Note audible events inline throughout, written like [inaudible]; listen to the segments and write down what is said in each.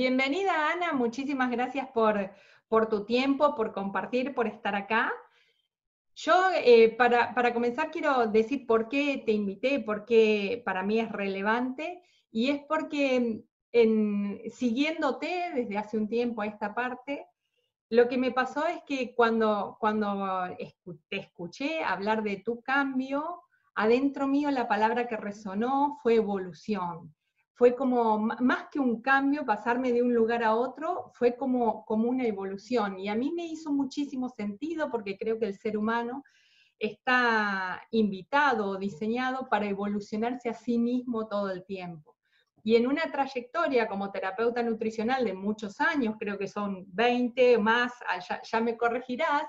bienvenida Ana, muchísimas gracias por, tu tiempo, por compartir, por estar acá. Yo, eh, para, para, comenzar, quiero decir por qué te invité, por qué para mí es relevante, y es porque en, siguiéndote desde hace un tiempo a esta parte, lo que me pasó es que cuando, cuando te escuché hablar de tu cambio, adentro mío la palabra que resonó fue evolución fue como más que un cambio, pasarme de un lugar a otro, fue como, como una evolución. Y a mí me hizo muchísimo sentido porque creo que el ser humano está invitado o diseñado para evolucionarse a sí mismo todo el tiempo. Y en una trayectoria como terapeuta nutricional de muchos años, creo que son 20 más, ah, ya, me corregirás,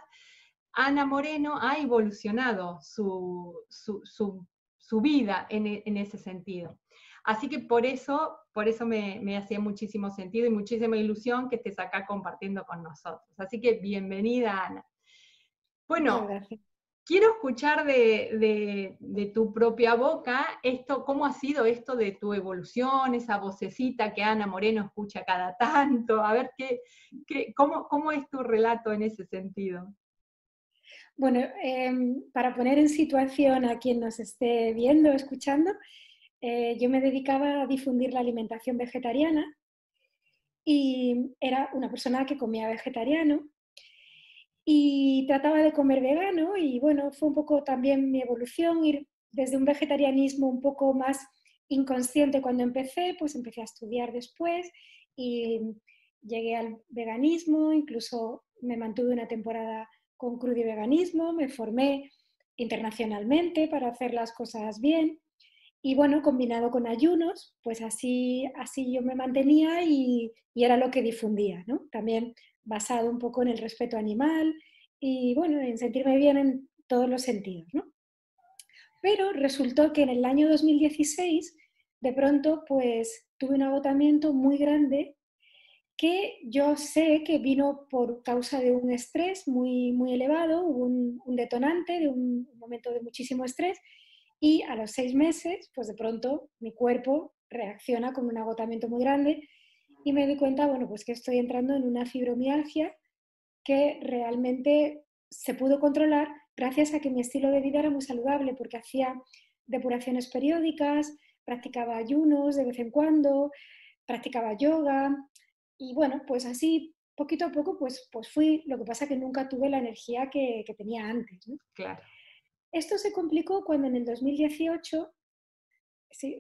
Ana Moreno ha evolucionado su, vida en, en ese sentido. Así que por eso, por eso me, hacía muchísimo sentido y muchísima ilusión que estés acá compartiendo con nosotros. Así que bienvenida, Ana. Bueno, quiero escuchar de, tu propia boca esto, cómo ha sido esto de tu evolución, esa vocecita que Ana Moreno escucha cada tanto. A ver, qué, cómo, cómo, es tu relato en ese sentido? Bueno, em, para poner en situación a quien nos esté viendo, escuchando, eh, yo me dedicaba a difundir la alimentación vegetariana y era una persona que comía vegetariano y trataba de comer vegano y bueno, fue un poco también mi evolución, ir desde un vegetarianismo un poco más inconsciente cuando empecé, pues empecé a estudiar después y llegué al veganismo, incluso me mantuve una temporada con crudo veganismo, me formé internacionalmente para hacer las cosas bien y bueno, combinado con ayunos, pues así, así yo me mantenía y, era lo que difundía, ¿no? También basado un poco en el respeto animal y bueno, en sentirme bien en todos los sentidos, ¿no? Pero resultó que en el año 2016, de pronto, pues tuve un agotamiento muy grande que yo sé que vino por causa de un estrés muy, muy elevado, un, un detonante de un momento de muchísimo estrés y a los seis meses, pues de pronto mi cuerpo reacciona con un agotamiento muy grande y me doy cuenta, bueno, pues que estoy entrando en una fibromialgia que realmente se pudo controlar gracias a que mi estilo de vida era muy saludable porque hacía depuraciones periódicas, practicaba ayunos de vez en cuando, practicaba yoga y bueno, pues así poquito a poco pues, pues fui, lo que pasa que nunca tuve la energía que, tenía antes. Claro. Esto se complicó cuando en el 2018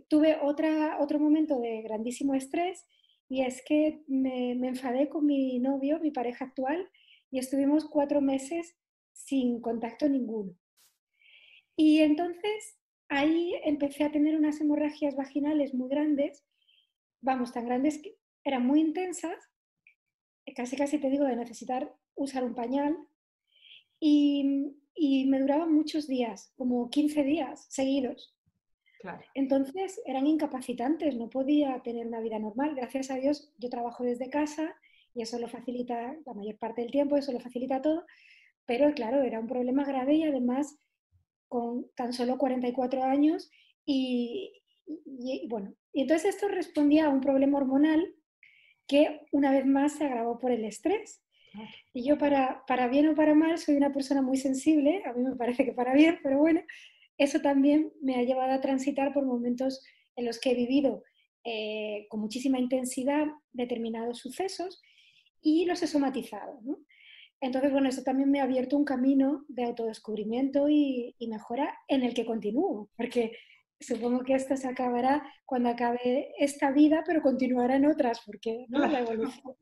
tuve otro momento de grandísimo estrés y es que me, enfadé con mi novio, mi pareja actual, y estuvimos cuatro meses sin contacto ninguno. Y entonces ahí empecé a tener unas hemorragias vaginales muy grandes, vamos, tan grandes que eran muy intensas, casi casi te digo de necesitar usar un pañal. Y, y me duraban muchos días, como 15 días seguidos. Entonces eran incapacitantes, no podía tener una vida normal. Gracias a Dios yo trabajo desde casa y eso lo facilita la mayor parte del tiempo, eso lo facilita todo, pero claro, era un problema grave y además con tan solo 44 años y, y bueno, y entonces esto respondía a un problema hormonal que una vez más se agravó por el estrés. Y yo para, para bien o para mal soy una persona muy sensible, a mí me parece que para bien, pero bueno, eso también me ha llevado a transitar por momentos en los que he vivido eh, con muchísima intensidad determinados sucesos y los he somatizado. Entonces, bueno, eso también me ha abierto un camino de autodescubrimiento y, y, mejora en el que continúo, porque supongo que esto se acabará cuando acabe esta vida, pero continuará en otras, porque ¿no? la evolución,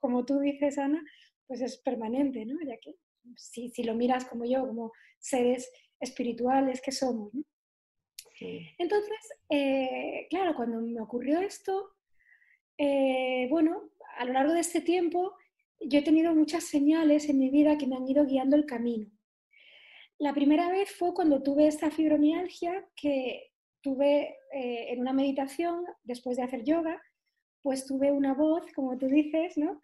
como tú dices, Ana, pues es permanente, ¿no? Ya que si, si lo miras como yo, como seres espirituales que somos. ¿no? Entonces, eh, claro, cuando me ocurrió esto, eh, bueno, a lo largo de este tiempo yo he tenido muchas señales en mi vida que me han ido guiando el camino. La primera vez fue cuando tuve esta fibromialgia que tuve eh, en una meditación después de hacer yoga, pues tuve una voz, como tú dices, ¿no?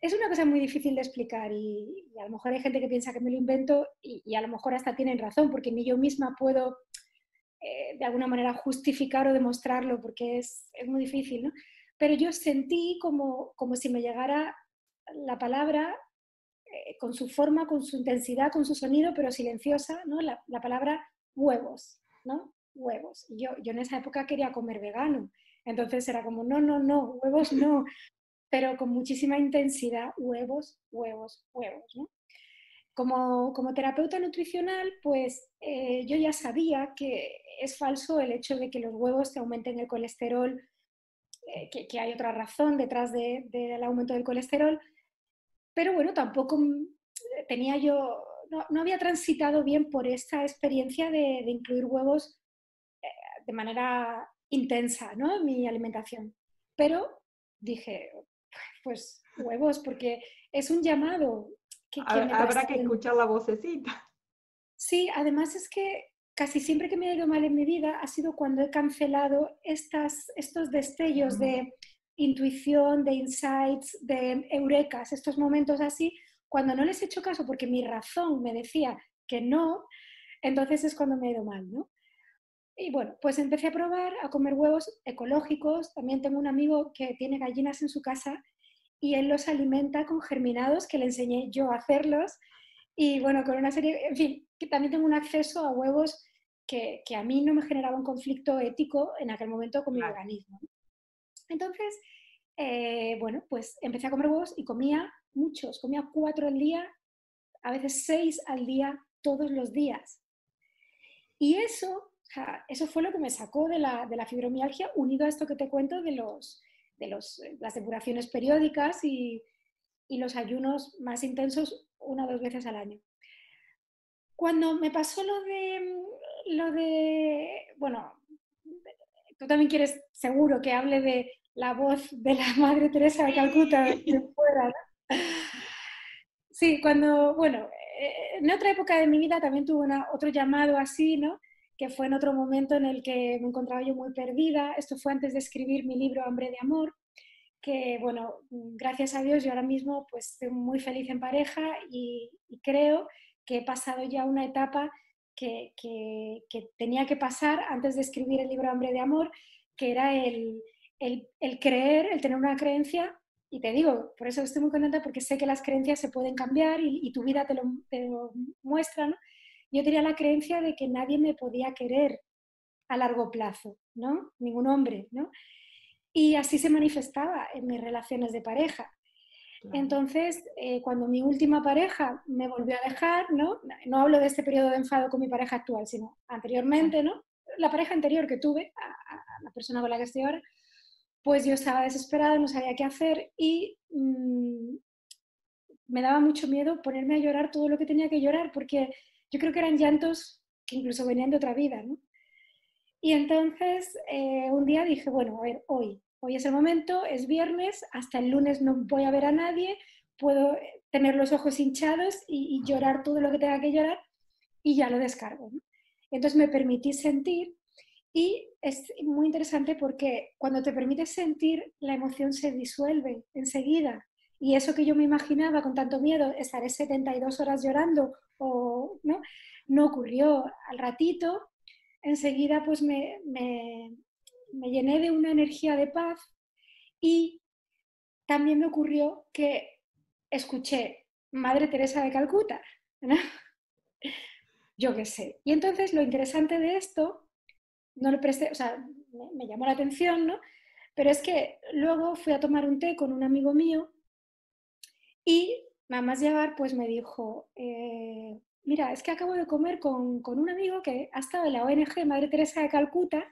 Es una cosa muy difícil de explicar y, a lo mejor hay gente que piensa que me lo invento y, a lo mejor hasta tienen razón, porque ni yo misma puedo eh, de alguna manera justificar o demostrarlo, porque es, muy difícil, ¿no? pero yo sentí como, como si me llegara la palabra eh, con su forma, con su intensidad, con su sonido, pero silenciosa, ¿no? La, la palabra huevos, ¿no? Huevos. yo, yo en esa época quería comer vegano, entonces era como, no, no, no, huevos no, pero con muchísima intensidad, huevos, huevos, huevos. Como, como terapeuta nutricional, pues eh, yo ya sabía que es falso el hecho de que los huevos te aumenten el colesterol, eh, que, hay otra razón detrás del de, aumento del colesterol, pero bueno, tampoco tenía yo, no, no había transitado bien por esta experiencia de, de incluir huevos eh, de manera intensa ¿no? en mi alimentación. Pero dije, pues huevos, porque es un llamado. Que, Habrá que escuchar la vocecita. Sí, además es que casi siempre que me ha ido mal en mi vida ha sido cuando he cancelado estas, estos destellos de intuición, de insights, de eurekas, estos momentos así, cuando no les he hecho caso porque mi razón me decía que no, entonces es cuando me ha ido mal, ¿no? Y bueno, pues empecé a probar a comer huevos ecológicos. También tengo un amigo que tiene gallinas en su casa y él los alimenta con germinados que le enseñé yo a hacerlos. Y bueno, con una serie, en fin, que también tengo un acceso a huevos que, que a mí no me generaba un conflicto ético en aquel momento con mi organismo. Entonces, eh, bueno, pues empecé a comer huevos y comía muchos, comía cuatro al día, a veces seis al día, todos los días. Y eso, eso fue lo que me sacó de la, de la fibromialgia, unido a esto que te cuento de, los, de los, las depuraciones periódicas y, y los ayunos más intensos una o dos veces al año. Cuando me pasó lo de, lo de, bueno, tú también quieres seguro que hable de la voz de la Madre Teresa de Calcuta de fuera, ¿no? Sí, cuando, bueno, eh, en otra época de mi vida también tuve otro llamado así, ¿no? Que fue en otro momento en el que me encontraba yo muy perdida. Esto fue antes de escribir mi libro Hambre de Amor, que, bueno, gracias a Dios yo ahora mismo pues estoy muy feliz en pareja y, creo que he pasado ya una etapa que, que, tenía que pasar antes de escribir el libro Hambre de Amor, que era el, el, el, creer, el tener una creencia. Y te digo, por eso estoy muy contenta porque sé que las creencias se pueden cambiar y, y tu vida te lo, te lo muestra. ¿no? Yo tenía la creencia de que nadie me podía querer a largo plazo, ¿no? Ningún hombre, ¿no? Y así se manifestaba en mis relaciones de pareja. Entonces, eh, cuando mi última pareja me volvió a dejar, ¿no? No hablo de este periodo de enfado con mi pareja actual, sino anteriormente, ¿no? La pareja anterior que tuve, a, a la persona con la que estoy ahora, pues yo estaba desesperada, no sabía qué hacer y mmm, me daba mucho miedo ponerme a llorar todo lo que tenía que llorar, porque yo creo que eran llantos que incluso venían de otra vida, ¿no? Y entonces eh, un día dije, bueno, a ver, hoy, hoy es el momento, es viernes, hasta el lunes no voy a ver a nadie, puedo eh, tener los ojos hinchados y, y llorar todo lo que tenga que llorar y ya lo descargo. ¿no? Entonces me permití sentir y es muy interesante porque cuando te permites sentir, la emoción se disuelve enseguida. Y eso que yo me imaginaba con tanto miedo, estaré 72 horas llorando o no, no ocurrió. Al ratito, enseguida pues me, me, me llené de una energía de paz y también me ocurrió que escuché Madre Teresa de Calcuta, ¿no? [laughs] yo qué sé. Y entonces lo interesante de esto, no le presté, o sea, me, me, llamó la atención, ¿no? Pero es que luego fui a tomar un té con un amigo mío y nada más llegar, pues me dijo, eh, mira, es que acabo de comer con, con, un amigo que ha estado en la ONG Madre Teresa de Calcuta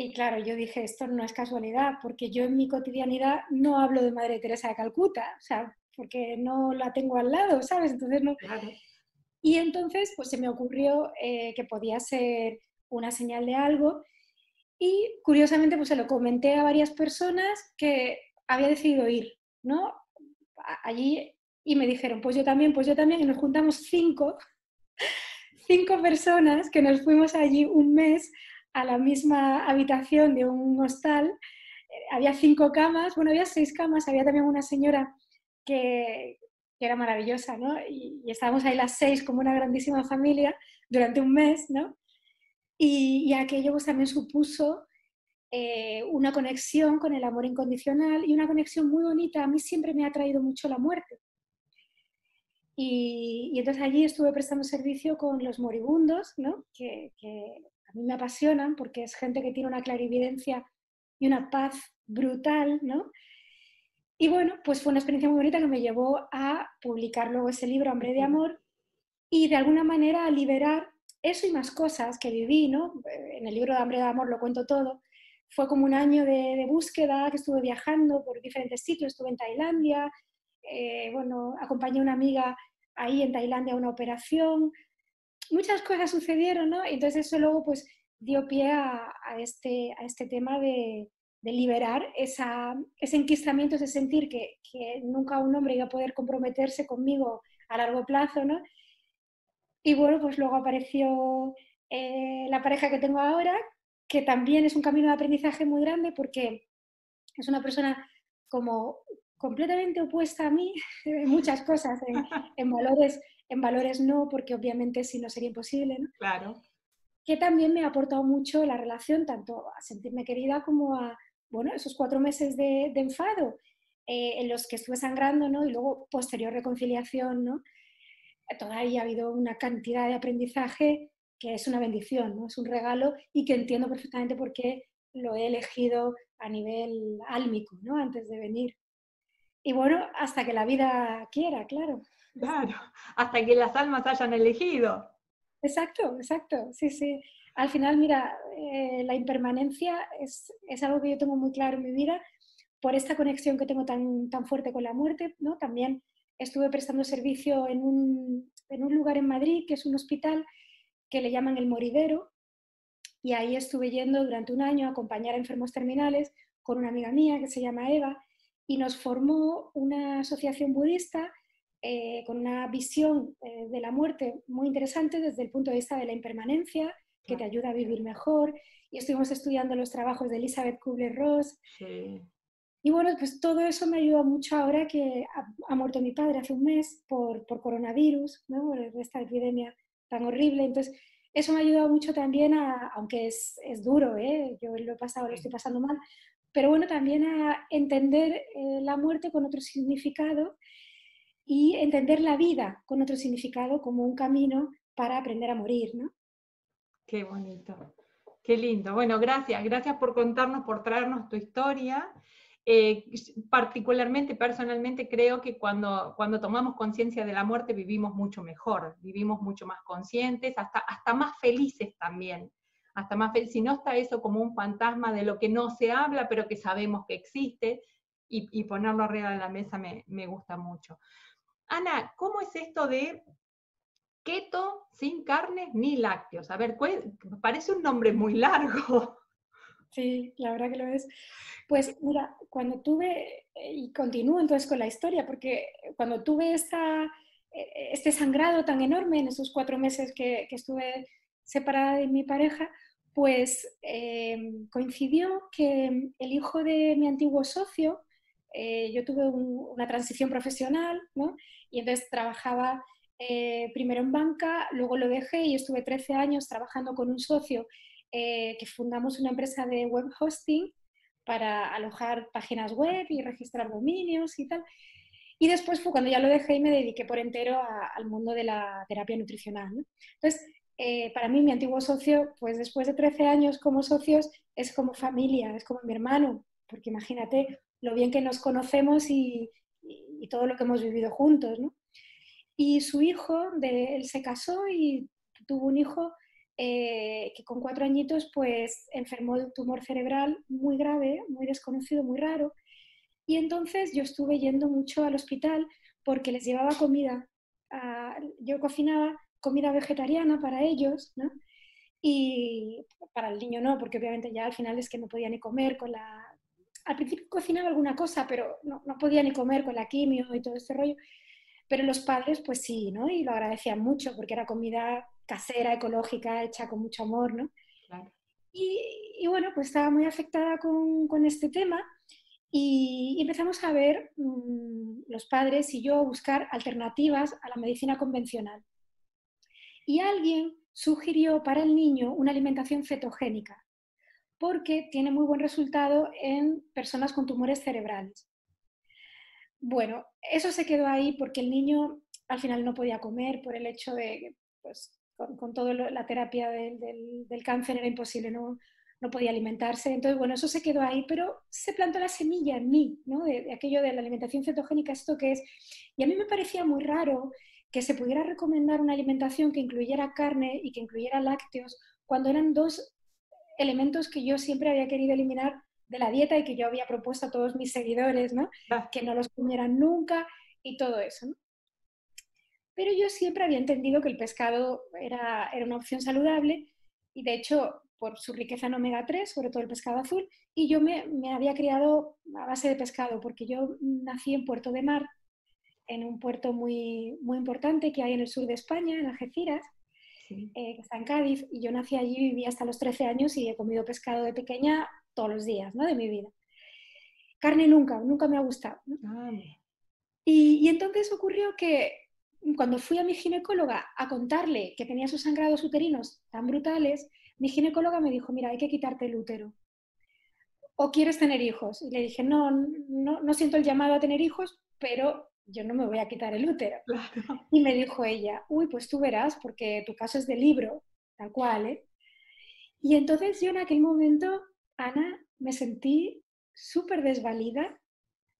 y claro, yo dije, esto no es casualidad, porque yo en mi cotidianidad no hablo de Madre Teresa de Calcuta, o sea, porque no la tengo al lado, ¿sabes? Entonces no... Claro. Y entonces, pues se me ocurrió eh, que podía ser una señal de algo y curiosamente, pues se lo comenté a varias personas que había decidido ir, ¿no? Allí y me dijeron, pues yo también, pues yo también, y nos juntamos cinco, [laughs] cinco personas que nos fuimos allí un mes a la misma habitación de un hostal. Eh, había cinco camas, bueno, había seis camas, había también una señora que, que era maravillosa, ¿no? Y, estábamos ahí las seis como una grandísima familia durante un mes, ¿no? Y, y aquello pues, también supuso eh, una conexión con el amor incondicional y una conexión muy bonita. A mí siempre me ha traído mucho la muerte. Y, entonces allí estuve prestando servicio con los moribundos, ¿no? que, a mí me apasionan porque es gente que tiene una clarividencia y una paz brutal, ¿no? Y bueno, pues fue una experiencia muy bonita que me llevó a publicar luego ese libro, Hambre de Amor, y de alguna manera a liberar eso y más cosas que viví, ¿no? En el libro de Hambre de Amor lo cuento todo. Fue como un año de, búsqueda, que estuve viajando por diferentes sitios, estuve en Tailandia, eh, bueno, acompañé a una amiga ahí en Tailandia a una operación, muchas cosas sucedieron, ¿no? Entonces eso luego pues dio pie a, este, a este tema de, liberar esa, ese enquistamiento, ese sentir que, que, nunca un hombre iba a poder comprometerse conmigo a largo plazo, ¿no? Y bueno, pues luego apareció eh, la pareja que tengo ahora, que también es un camino de aprendizaje muy grande porque es una persona como completamente opuesta a mí [laughs] en muchas cosas, en, valores, en valores no, porque obviamente si no sería imposible, ¿no? Claro. Que también me ha aportado mucho la relación, tanto a sentirme querida como a, bueno, esos cuatro meses de, enfado eh, en los que estuve sangrando, ¿no? Y luego posterior reconciliación, ¿no? todavía ha habido una cantidad de aprendizaje que es una bendición, ¿no? es un regalo y que entiendo perfectamente por qué lo he elegido a nivel álmico, ¿no? antes de venir. Y bueno, hasta que la vida quiera, claro. Claro, [laughs] hasta que las almas hayan elegido. Exacto, exacto, sí, sí. Al final, mira, eh, la impermanencia es, es, algo que yo tengo muy claro en mi vida por esta conexión que tengo tan, tan fuerte con la muerte, ¿no? También estuve prestando servicio en un, lugar en Madrid, que es un hospital que le llaman el Moridero, y ahí estuve yendo durante un año a acompañar a enfermos terminales con una amiga mía que se llama Eva, y nos formó una asociación budista eh, con una visión eh, de la muerte muy interesante desde el punto de vista de la impermanencia, que te ayuda a vivir mejor. Y estuvimos estudiando los trabajos de Elizabeth Kubler-Ross. Y bueno, pues todo eso me ayuda mucho ahora que ha, muerto mi padre hace un mes por, por coronavirus, ¿no? por esta epidemia tan horrible. Entonces, eso me ha ayudado mucho también, a, aunque es, es duro, ¿eh? yo lo he pasado, lo estoy pasando mal, pero bueno, también a entender eh, la muerte con otro significado y entender la vida con otro significado como un camino para aprender a morir, ¿no? Qué bonito, qué lindo. Bueno, gracias, gracias por contarnos, por traernos tu historia. Eh, particularmente, personalmente, creo que cuando, cuando tomamos conciencia de la muerte vivimos mucho mejor, vivimos mucho más conscientes, hasta, hasta más felices también. Hasta más si no está eso como un fantasma de lo que no se habla, pero que sabemos que existe, y, ponerlo arriba de la mesa me, gusta mucho. Ana, ¿cómo es esto de keto sin carne ni lácteos? A ver, parece un nombre muy largo. Sí, la verdad que lo es. Pues mira, cuando tuve, eh, y continúo entonces con la historia, porque cuando tuve esta, eh, este sangrado tan enorme en esos cuatro meses que, estuve separada de mi pareja, pues em, coincidió que el hijo de mi antiguo socio, eh, yo tuve una transición profesional, ¿no? Y entonces trabajaba primero en banca, luego lo dejé y estuve 13 años trabajando con un socio eh, que fundamos una empresa de web hosting para alojar páginas web y registrar dominios y tal. Y después fue cuando ya lo dejé y me dediqué por entero al mundo de la terapia nutricional. Entonces, eh, para mí, mi antiguo socio, pues después de 13 años como socios, es como familia, es como mi hermano, porque imagínate lo bien que nos conocemos y, y, todo lo que hemos vivido juntos. ¿no? Y su hijo, de, él se casó y tuvo un hijo eh, que con cuatro añitos pues enfermó de un tumor cerebral muy grave, muy desconocido, muy raro. Y entonces yo estuve yendo mucho al hospital porque les llevaba comida. yo cocinaba comida vegetariana para ellos, ¿no? Y para el niño no, porque obviamente ya al final es que no podía ni comer con la... Al principio cocinaba alguna cosa, pero no, no podía ni comer con la quimio y todo este rollo. Pero los padres, pues sí, ¿no? Y lo agradecían mucho porque era comida casera, ecológica, hecha con mucho amor, ¿no? Y, bueno, pues estaba muy afectada con, este tema y empezamos a ver, mm, los padres y yo, buscar alternativas a la medicina convencional. Y alguien sugirió para el niño una alimentación cetogénica, porque tiene muy buen resultado en personas con tumores cerebrales. Bueno, eso se quedó ahí porque el niño al final no podía comer por el hecho de, pues, con, toda la terapia del, cáncer era imposible, no, no podía alimentarse. Entonces, bueno, eso se quedó ahí, pero se plantó la semilla en mí, ¿no? De, aquello de la alimentación cetogénica, esto que es. Y a mí me parecía muy raro que se pudiera recomendar una alimentación que incluyera carne y que incluyera lácteos, cuando eran dos elementos que yo siempre había querido eliminar de la dieta y que yo había propuesto a todos mis seguidores, ¿no? Ah. Que no los comieran nunca y todo eso, ¿no? Pero yo siempre había entendido que el pescado era, era una opción saludable y de hecho por su riqueza en omega 3, sobre todo el pescado azul, y yo me, me, había criado a base de pescado porque yo nací en Puerto de Mar, en un puerto muy, muy importante que hay en el sur de España, en Algeciras, eh, que está en Cádiz, y yo nací allí, viví hasta los 13 años y he comido pescado de pequeña todos los días ¿no? de mi vida. Carne nunca, nunca me ha gustado. Y, y, entonces ocurrió que cuando fui a mi ginecóloga a contarle que tenía sus sangrados uterinos tan brutales, mi ginecóloga me dijo, mira, hay que quitarte el útero. ¿O quieres tener hijos? Y le dije, no, no, no siento el llamado a tener hijos, pero yo no me voy a quitar el útero. [laughs] Y me dijo ella, uy, pues tú verás, porque tu caso es de libro, tal cual, ¿eh? Y entonces yo en aquel momento Ana, me sentí súper desvalida,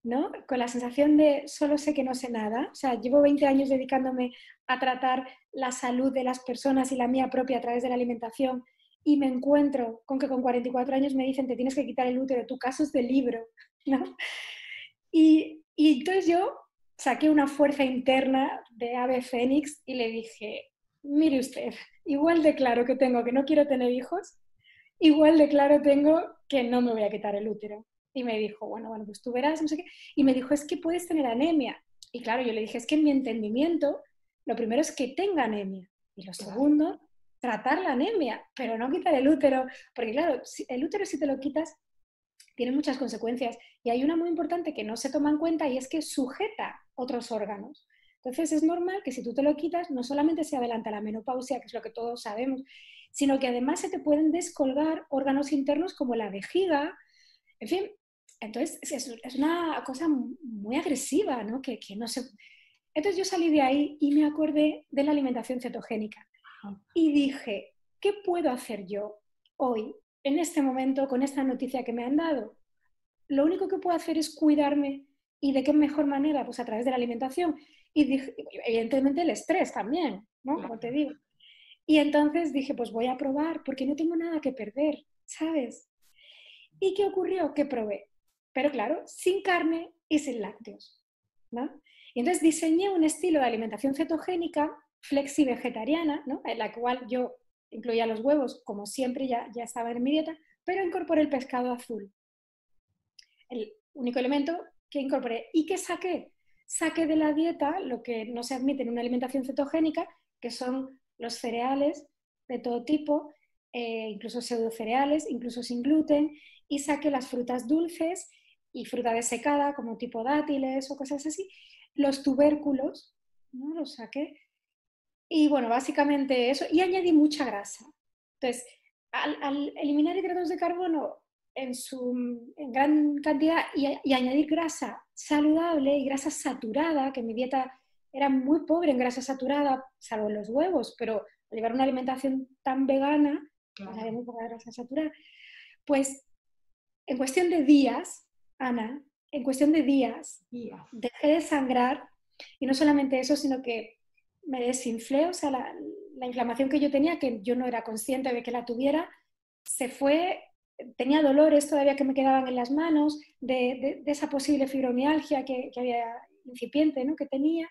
¿no? Con la sensación de solo sé que no sé nada. O sea, llevo 20 años dedicándome a tratar la salud de las personas y la mía propia a través de la alimentación y me encuentro con que con 44 años me dicen te tienes que quitar el útero, tu caso es de libro, [laughs] ¿no? Y, y entonces yo saqué una fuerza interna de ave fénix y le dije, mire usted, igual de claro que tengo que no quiero tener hijos igual de claro tengo que no me voy a quitar el útero. Y me dijo, bueno, bueno, pues tú verás, no sé qué. Y me dijo, es que puedes tener anemia. Y claro, yo le dije, es que en mi entendimiento, lo primero es que tenga anemia. Y lo segundo, tratar la anemia, pero no quitar el útero. Porque claro, el útero si te lo quitas, tiene muchas consecuencias. Y hay una muy importante que no se toma en cuenta y es que sujeta otros órganos. Entonces es normal que si tú te lo quitas, no solamente se adelanta la menopausia, que es lo que todos sabemos, sino que además se te pueden descolgar órganos internos como la vejiga, en fin, entonces es, una cosa muy agresiva, ¿no? Que, no se... Entonces yo salí de ahí y me acordé de la alimentación cetogénica y dije, ¿qué puedo hacer yo hoy, en este momento, con esta noticia que me han dado? Lo único que puedo hacer es cuidarme y de qué mejor manera, pues a través de la alimentación. Y evidentemente el estrés también, ¿no? Como te digo. Y entonces dije, pues voy a probar porque no tengo nada que perder, ¿sabes? ¿Y qué ocurrió? Que probé. Pero claro, sin carne y sin lácteos. ¿no? Y entonces diseñé un estilo de alimentación cetogénica, flexi-vegetariana, ¿no? en la cual yo incluía los huevos, como siempre ya, ya estaba en mi dieta, pero incorporé el pescado azul. El único elemento que incorporé. ¿Y qué saqué? Saqué de la dieta lo que no se admite en una alimentación cetogénica, que son los cereales de todo tipo, eh, incluso pseudo cereales, incluso sin gluten, y saque las frutas dulces y fruta desecada, como tipo dátiles o cosas así, los tubérculos, ¿no? Los saqué. Y bueno, básicamente eso, y añadí mucha grasa. Entonces, al, eliminar hidratos de carbono en, su, en gran cantidad y, y, añadir grasa saludable y grasa saturada, que mi dieta era muy pobre en grasa saturada, salvo en los huevos, pero al llevar una alimentación tan vegana, pues había muy poca grasa saturada, pues en cuestión de días, Ana, en cuestión de días, dejé de sangrar y no solamente eso, sino que me desinflé, o sea, la, inflamación que yo tenía, que yo no era consciente de que la tuviera, se fue, tenía dolores todavía que me quedaban en las manos, de, esa posible fibromialgia que, había incipiente ¿no? que tenía,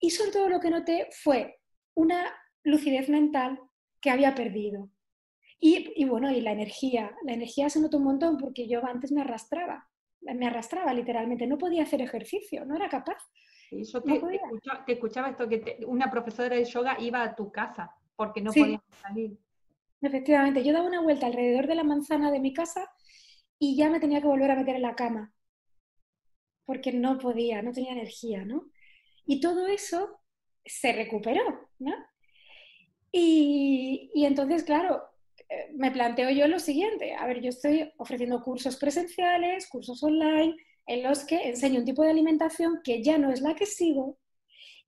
y sobre todo lo que noté fue una lucidez mental que había perdido. Y, bueno, y la energía. La energía se notó un montón porque yo antes me arrastraba, me arrastraba literalmente, no podía hacer ejercicio, no era capaz. Yo te, escuchaba, esto, que una profesora de yoga iba a tu casa porque no podía salir. Efectivamente, yo daba una vuelta alrededor de la manzana de mi casa y ya me tenía que volver a meter en la cama porque no podía, no tenía energía, ¿no? Y todo eso se recuperó, ¿no? Y, entonces, claro, eh, me planteo yo lo siguiente, a ver, yo estoy ofreciendo cursos presenciales, cursos online, en los que enseño un tipo de alimentación que ya no es la que sigo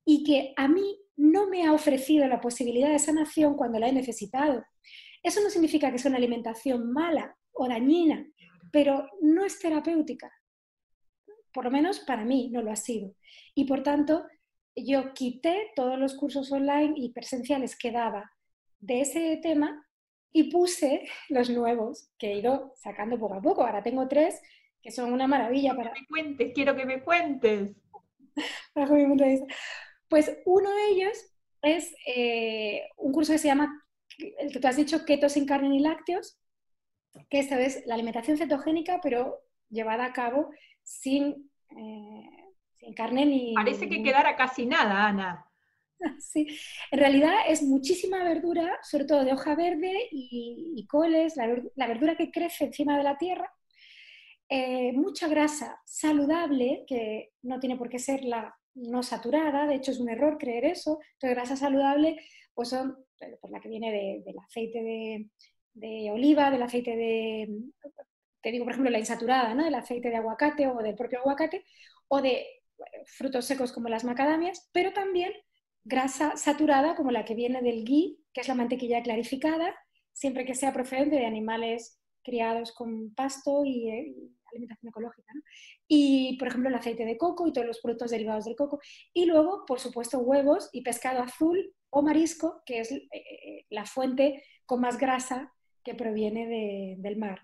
y que a mí no me ha ofrecido la posibilidad de sanación cuando la he necesitado. Eso no significa que sea una alimentación mala o dañina, pero no es terapéutica. Por lo menos para mí no lo ha sido. Y por tanto, yo quité todos los cursos online y presenciales que daba de ese tema y puse los nuevos que he ido sacando poco a poco. Ahora tengo tres que son una maravilla para... Que me cuentes, quiero que me cuentes. [laughs] Pues uno de ellos es eh, un curso que se llama, el que tú has dicho, Keto sin carne ni lácteos, que esta vez la alimentación cetogénica, pero llevada a cabo sin, eh, sin carne ni... Parece que quedara casi nada, Ana. [laughs] Sí, en realidad es muchísima verdura, sobre todo de hoja verde y, coles, la, verdura que crece encima de la tierra, eh, mucha grasa saludable, que no tiene por qué ser la no saturada, de hecho es un error creer eso, entonces grasa saludable pues son eh, por la que viene del aceite de, de, oliva, del aceite de, te digo por ejemplo la insaturada, ¿no? del aceite de aguacate o del propio aguacate, o de frutos secos como las macadamias, pero también grasa saturada como la que viene del ghee, que es la mantequilla clarificada, siempre que sea procedente de animales criados con pasto y, eh, alimentación ecológica. Y, por ejemplo, el aceite de coco y todos los productos derivados del coco. Y luego, por supuesto, huevos y pescado azul o marisco, que es eh, eh, la fuente con más grasa que proviene del mar.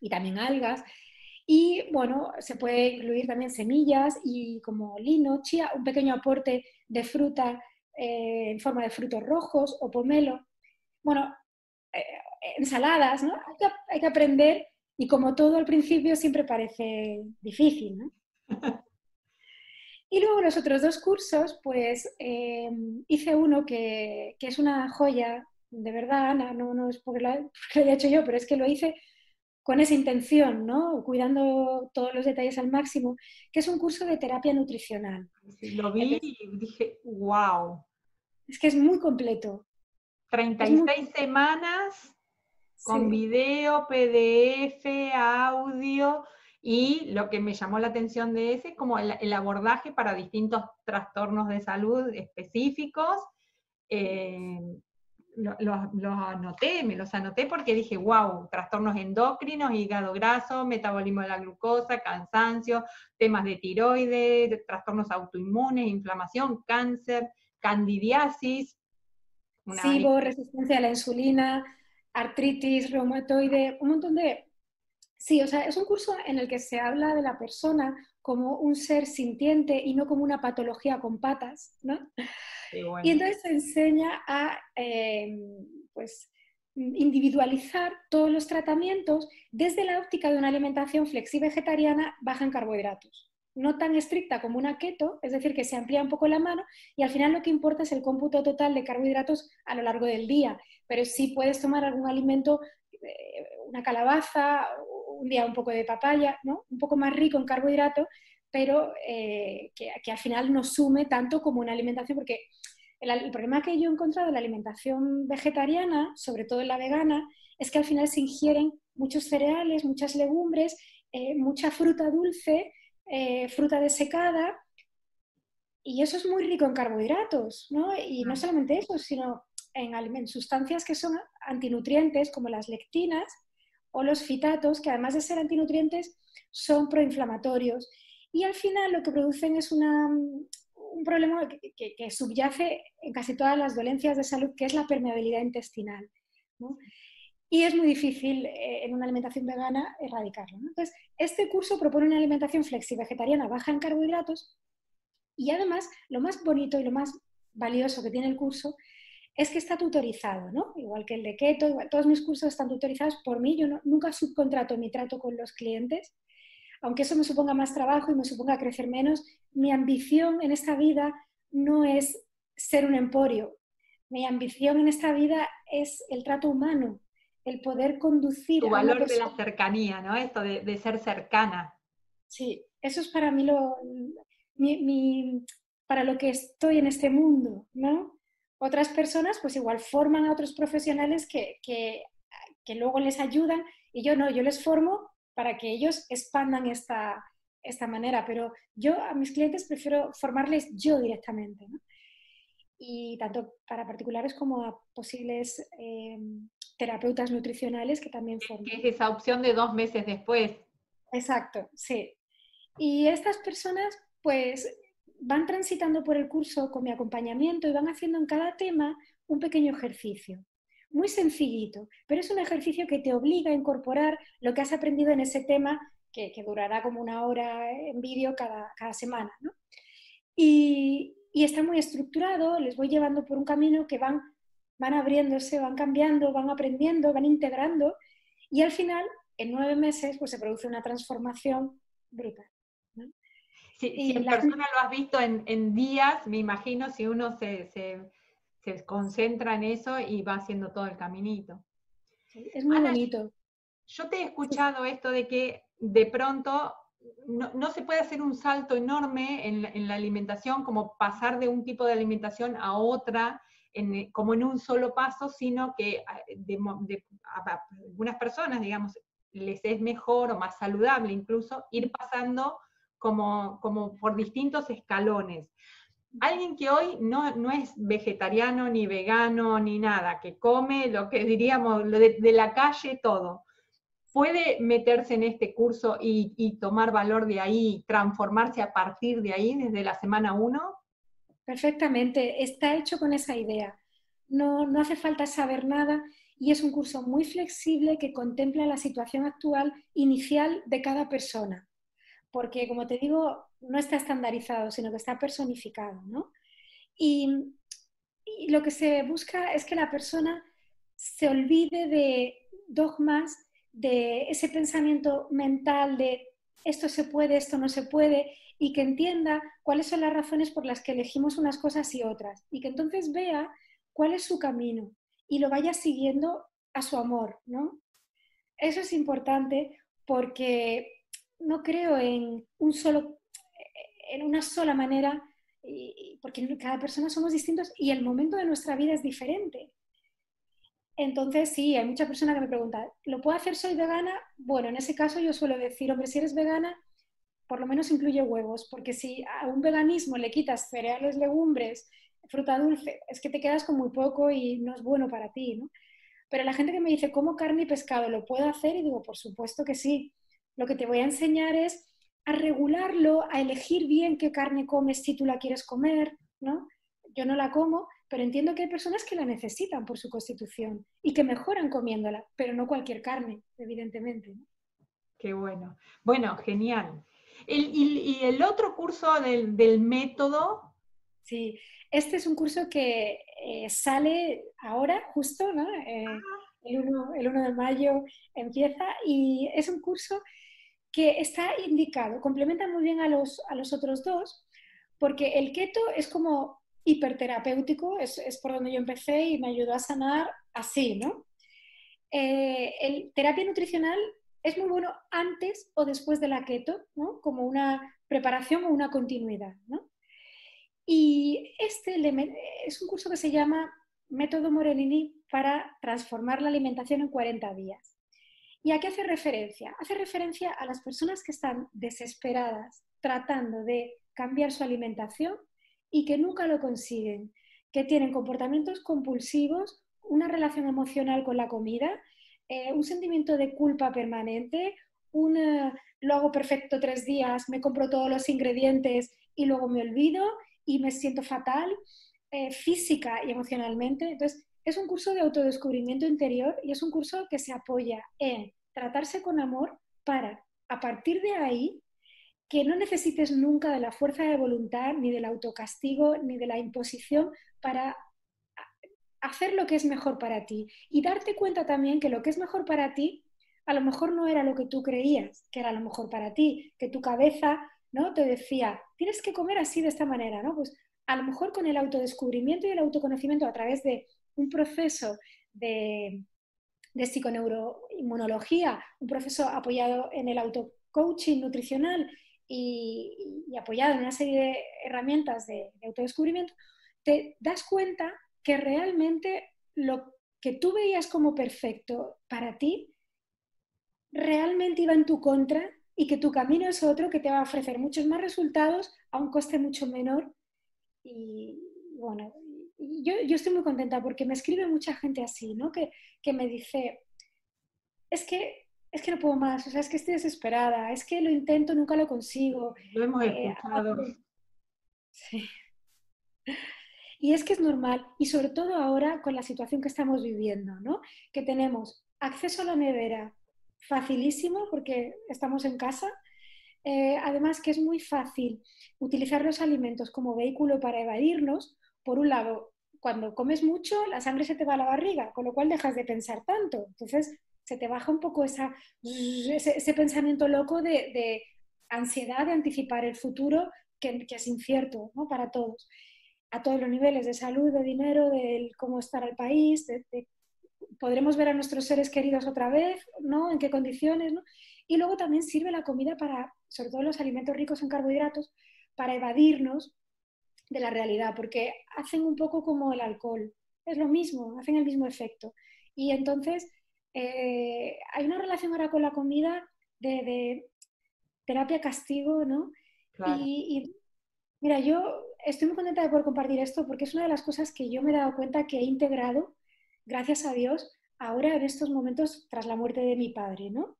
Y también algas. Y bueno, se puede incluir también semillas y como lino, chía, un pequeño aporte de fruta eh, en forma de frutos rojos o pomelo. Bueno, ensaladas, ¿no? Hay que, aprender y como todo al principio siempre parece difícil, ¿no? [laughs] Y luego los otros dos cursos, pues eh, hice uno que, que, es una joya, de verdad, Ana, no, no es porque lo, [laughs] porque lo haya hecho yo, pero es que lo hice con esa intención, ¿no? cuidando todos los detalles al máximo, que es un curso de terapia nutricional. lo vi y dije, wow. Es que es muy completo. 36 semanas con video, PDF, audio y lo que me llamó la atención de ese es como el, abordaje para distintos trastornos de salud específicos. Eh, los, anoté, me los anoté porque dije, wow, trastornos endocrinos, hígado graso, metabolismo de la glucosa, cansancio, temas de tiroides, trastornos autoinmunes, inflamación, cáncer, candidiasis. SIBO, resistencia a la insulina, artritis, reumatoide, un montón de... Sí, o sea, es un curso en el que se habla de la persona como un ser sintiente y no como una patología con patas, ¿no? Y entonces se enseña a em, pues, individualizar todos los tratamientos desde la óptica de una alimentación flexi-vegetariana baja en carbohidratos. No tan estricta como una keto, es decir, que se amplía un poco la mano y al final lo que importa es el cómputo total de carbohidratos a lo largo del día. Pero sí puedes tomar algún alimento, eh, una calabaza, un día un poco de papaya, ¿no? un poco más rico en carbohidratos, pero eh, que, al final no sume tanto como una alimentación, porque el, problema que yo he encontrado en la alimentación vegetariana, sobre todo en la vegana, es que al final se ingieren muchos cereales, muchas legumbres, eh, mucha fruta dulce, eh, fruta desecada, y eso es muy rico en carbohidratos, ¿no? Y no solamente eso, sino en, en sustancias que son antinutrientes, como las lectinas o los fitatos, que además de ser antinutrientes, son proinflamatorios y al final lo que producen es un problema que, subyace en casi todas las dolencias de salud, que es la permeabilidad intestinal. Y es muy difícil eh, en una alimentación vegana erradicarlo. Entonces, este curso propone una alimentación flexi-vegetariana baja en carbohidratos y además lo más bonito y lo más valioso que tiene el curso es que está tutorizado, ¿no? Igual que el de keto, todos mis cursos están tutorizados por mí, yo nunca subcontrato mi trato con los clientes, aunque eso me suponga más trabajo y me suponga crecer menos, mi ambición en esta vida no es ser un emporio. Mi ambición en esta vida es el trato humano, el poder conducir. Tu valor de la cercanía, ¿no? Esto de, ser cercana. Sí, eso es para mí lo, para lo que estoy en este mundo, ¿no? Otras personas, pues igual forman a otros profesionales que, que que luego les ayudan y yo no, yo les formo para que ellos expandan esta, esta manera, pero yo a mis clientes prefiero formarles yo directamente. Y tanto para particulares como a posibles eh, terapeutas nutricionales que también forman. Que es esa opción de dos meses después. Exacto, sí. Y estas personas, pues, van transitando por el curso con mi acompañamiento y van haciendo en cada tema un pequeño ejercicio. Muy sencillito, pero es un ejercicio que te obliga a incorporar lo que has aprendido en ese tema, que, durará como una hora en vídeo cada, semana. Y, está muy estructurado, les voy llevando por un camino que van, van abriéndose, van cambiando, van aprendiendo, van integrando y al final, en nueve meses, pues se produce una transformación brutal. Si, en persona lo has visto en, días, me imagino, si uno se, concentra en eso y va haciendo todo el caminito. es muy bonito. Yo te he escuchado esto de que de pronto no, se puede hacer un salto enorme en, la alimentación, como pasar de un tipo de alimentación a otra, como en un solo paso, sino que ah, a algunas personas, digamos, les es mejor o más saludable incluso ir pasando como, como por distintos escalones. Alguien que hoy no, no, es vegetariano, ni vegano, ni nada, que come lo que diríamos de, la calle, todo, ¿puede meterse en este curso y, tomar valor de ahí, transformarse a partir de ahí, desde la semana 1? Perfectamente, está hecho con esa idea. No, no hace falta saber nada y es un curso muy flexible que contempla la situación actual inicial de cada persona porque como te digo, no está estandarizado, sino que está personificado, ¿no? Y, lo que se busca es que la persona se olvide de dogmas, de ese pensamiento mental de esto se puede, esto no se puede, y que entienda cuáles son las razones por las que elegimos unas cosas y otras, y que entonces vea cuál es su camino y lo vaya siguiendo a su amor, ¿no? Eso es importante porque no creo en un solo, en una sola manera, porque cada persona somos distintos y el momento de nuestra vida es diferente. Entonces, sí, hay mucha persona que me pregunta, ¿lo puedo hacer soy vegana? Bueno, en ese caso yo suelo decir, hombre, si eres vegana, por lo menos incluye huevos, porque si a un veganismo le quitas cereales, legumbres, fruta dulce, es que te quedas con muy poco y no es bueno para ti, ¿no? Pero la gente que me dice, ¿cómo carne y pescado lo puedo hacer? Y digo, por supuesto que sí lo que te voy a enseñar es a regularlo, a elegir bien qué carne comes si tú la quieres comer, ¿no? Yo no la como, pero entiendo que hay personas que la necesitan por su constitución y que mejoran comiéndola, pero no cualquier carne, evidentemente. Qué bueno. Bueno, genial. y, el otro curso del, método? Sí, este es un curso que eh, sale ahora, justo, ¿no? Eh, ah. el, 1, el 1 de mayo empieza y es un curso que está indicado, complementa muy bien a los, a los otros dos, porque el keto es como hiperterapéutico, es, es, por donde yo empecé y me ayudó a sanar así, ¿no? Eh, el terapia nutricional es muy bueno antes o después de la keto, ¿no? Como una preparación o una continuidad, ¿no? Y este es un curso que se llama Método Morenini para transformar la alimentación en 40 días. ¿Y a qué hace referencia? Hace referencia a las personas que están desesperadas tratando de cambiar su alimentación y que nunca lo consiguen, que tienen comportamientos compulsivos, una relación emocional con la comida, eh, un sentimiento de culpa permanente, un lo hago perfecto tres días, me compro todos los ingredientes y luego me olvido y me siento fatal eh, física y emocionalmente. Entonces, es un curso de autodescubrimiento interior y es un curso que se apoya en tratarse con amor para, a partir de ahí, que no necesites nunca de la fuerza de voluntad, ni del autocastigo, ni de la imposición para hacer lo que es mejor para ti. Y darte cuenta también que lo que es mejor para ti, a lo mejor no era lo que tú creías que era lo mejor para ti, que tu cabeza ¿no? te decía, tienes que comer así de esta manera, ¿no? Pues a lo mejor con el autodescubrimiento y el autoconocimiento a través de un proceso de, de psiconeuroinmunología, un proceso apoyado en el auto-coaching nutricional y, apoyado en una serie de herramientas de, autodescubrimiento, te das cuenta que realmente lo que tú veías como perfecto para ti, realmente iba en tu contra y que tu camino es otro que te va a ofrecer muchos más resultados a un coste mucho menor. Y bueno, yo, yo estoy muy contenta porque me escribe mucha gente así, ¿no? Que, que me dice, es que, es que no puedo más, o sea, es que estoy desesperada, es que lo intento, nunca lo consigo. Lo hemos eh, escuchado. sí. Y es que es normal, y sobre todo ahora con la situación que estamos viviendo, ¿no? Que tenemos acceso a la nevera facilísimo porque estamos en casa. Eh, además que es muy fácil utilizar los alimentos como vehículo para evadirnos. Por un lado, cuando comes mucho, la sangre se te va a la barriga, con lo cual dejas de pensar tanto. Entonces, se te baja un poco ese, pensamiento loco de, ansiedad de anticipar el futuro que, es incierto para todos, a todos los niveles de salud, de dinero, de cómo estará el país, de, podremos ver a nuestros seres queridos otra vez, ¿no? En qué condiciones. Y luego también sirve la comida para, sobre todo los alimentos ricos en carbohidratos, para evadirnos de la realidad, porque hacen un poco como el alcohol, es lo mismo, hacen el mismo efecto. Y entonces eh, hay una relación ahora con la comida de, terapia-castigo, ¿no? Y, mira, yo estoy muy contenta de poder compartir esto porque es una de las cosas que yo me he dado cuenta que he integrado, gracias a Dios, ahora en estos momentos tras la muerte de mi padre, ¿no?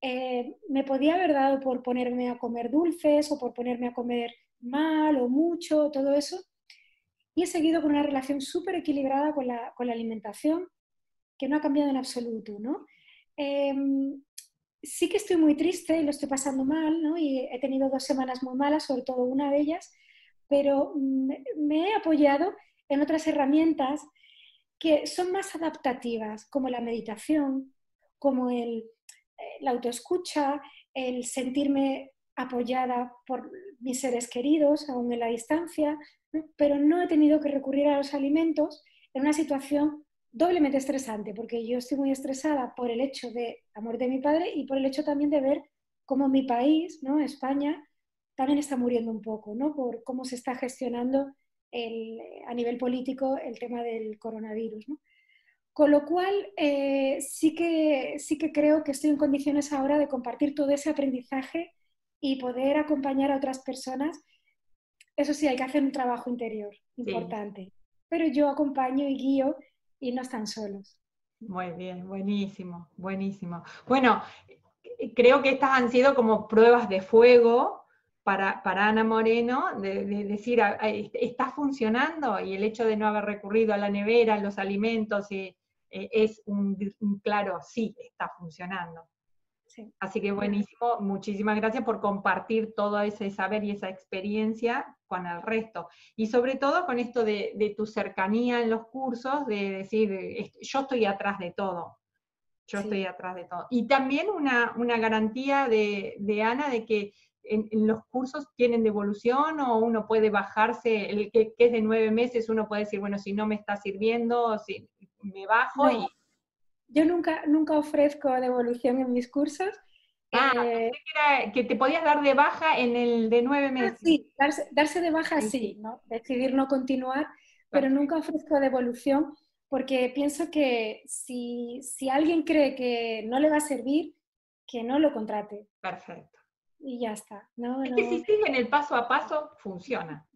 Eh, me podía haber dado por ponerme a comer dulces o por ponerme a comer mal o mucho, todo eso. Y he seguido con una relación súper equilibrada con la, con la alimentación que no ha cambiado en absoluto, ¿no? Em, sí que estoy muy triste y lo estoy pasando mal, ¿no? Y he tenido dos semanas muy malas, sobre todo una de ellas, pero me he apoyado en otras herramientas que son más adaptativas, como la meditación, como el, eh, la autoescucha, el sentirme apoyada por mis seres queridos, aún en la distancia, pero no he tenido que recurrir a los alimentos en una situación doblemente estresante, porque yo estoy muy estresada por el hecho de la muerte de mi padre y por el hecho también de ver cómo mi país, ¿no? España, también está muriendo un poco, ¿no? por cómo se está gestionando el, a nivel político el tema del coronavirus. ¿no? Con lo cual, eh, sí, que, sí que creo que estoy en condiciones ahora de compartir todo ese aprendizaje y poder acompañar a otras personas. Eso sí, hay que hacer un trabajo interior importante. Pero yo acompaño y guío y no están solos. Muy bien, buenísimo, buenísimo. Bueno, creo que estas han sido como pruebas de fuego para, para Ana Moreno, de, decir, está funcionando y el hecho de no haber recurrido a la nevera, a los alimentos, eh, eh, es un, claro, sí, está funcionando. Así que buenísimo, muchísimas gracias por compartir todo ese saber y esa experiencia con el resto. Y sobre todo con esto de, tu cercanía en los cursos, de decir, yo estoy atrás de todo, yo estoy atrás de todo. Y también una, garantía de, Ana de que en, los cursos tienen devolución o uno puede bajarse, el que, es de nueve meses, uno puede decir, bueno, si no me está sirviendo, si me bajo y yo nunca, nunca ofrezco devolución en mis cursos. Ah, eh, que, te podías dar de baja en el de nueve ah, meses. sí, darse, de baja sí, ¿no? decidir no continuar, pero nunca ofrezco devolución porque pienso que si, si alguien cree que no le va a servir, que no lo contrate. Perfecto. Y ya está. ¿no? Es que si siguen el paso a paso, funciona.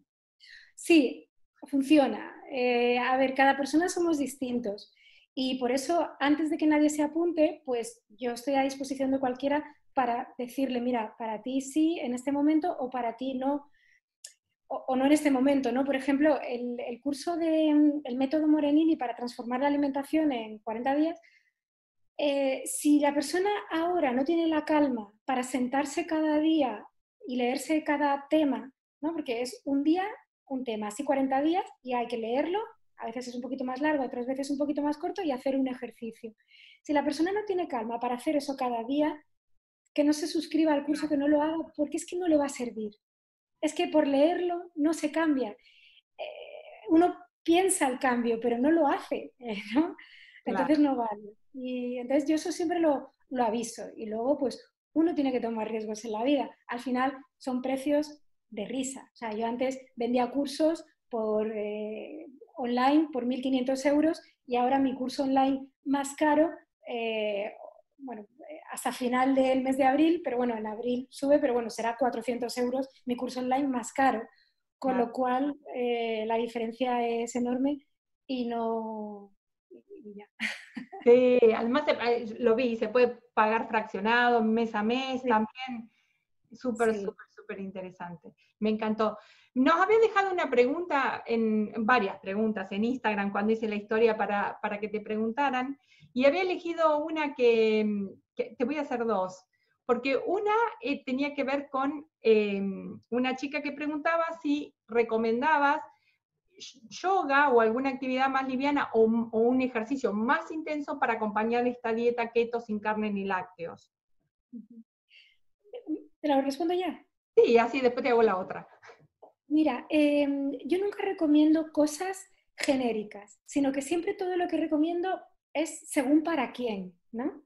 Sí, funciona. Eh, a ver, cada persona somos distintos. Y por eso, antes de que nadie se apunte, pues yo estoy a disposición de cualquiera para decirle, mira, para ti sí en este momento o para ti no, o, no en este momento, ¿no? Por ejemplo, el, curso del el método Morenini para transformar la alimentación en 40 días, eh, si la persona ahora no tiene la calma para sentarse cada día y leerse cada tema, ¿no? Porque es un día, un tema, así 40 días, y hay que leerlo a veces es un poquito más largo, otras veces un poquito más corto, y hacer un ejercicio. Si la persona no tiene calma para hacer eso cada día, que no se suscriba al curso, que no lo haga, porque es que no le va a servir. Es que por leerlo no se cambia. Eh, uno piensa el cambio, pero no lo hace, [laughs] ¿no? Entonces no vale. Y entonces yo eso siempre lo, lo aviso. Y luego, pues, uno tiene que tomar riesgos en la vida. Al final son precios de risa. O sea, yo antes vendía cursos por eh, online por 1.500 euros y ahora mi curso online más caro, eh, bueno, hasta final del mes de abril, pero bueno, en abril sube, pero bueno, será 400 euros mi curso online más caro, con lo cual eh, la diferencia es enorme y no... [laughs] Sí, además lo vi, se puede pagar fraccionado mes a mes también. Súper, súper, súper interesante. Me encantó. Nos había dejado una pregunta, en varias preguntas en Instagram cuando hice la historia para, que te preguntaran, y había elegido una que, te voy a hacer dos, porque una eh, tenía que ver con em, una chica que preguntaba si recomendabas yoga o alguna actividad más liviana o, un ejercicio más intenso para acompañar esta dieta keto sin carne ni lácteos. ¿Te la respondo ya? Sí, así después te hago la otra. Mira, em, yo nunca recomiendo cosas genéricas, sino que siempre todo lo que recomiendo es según para quién, ¿no?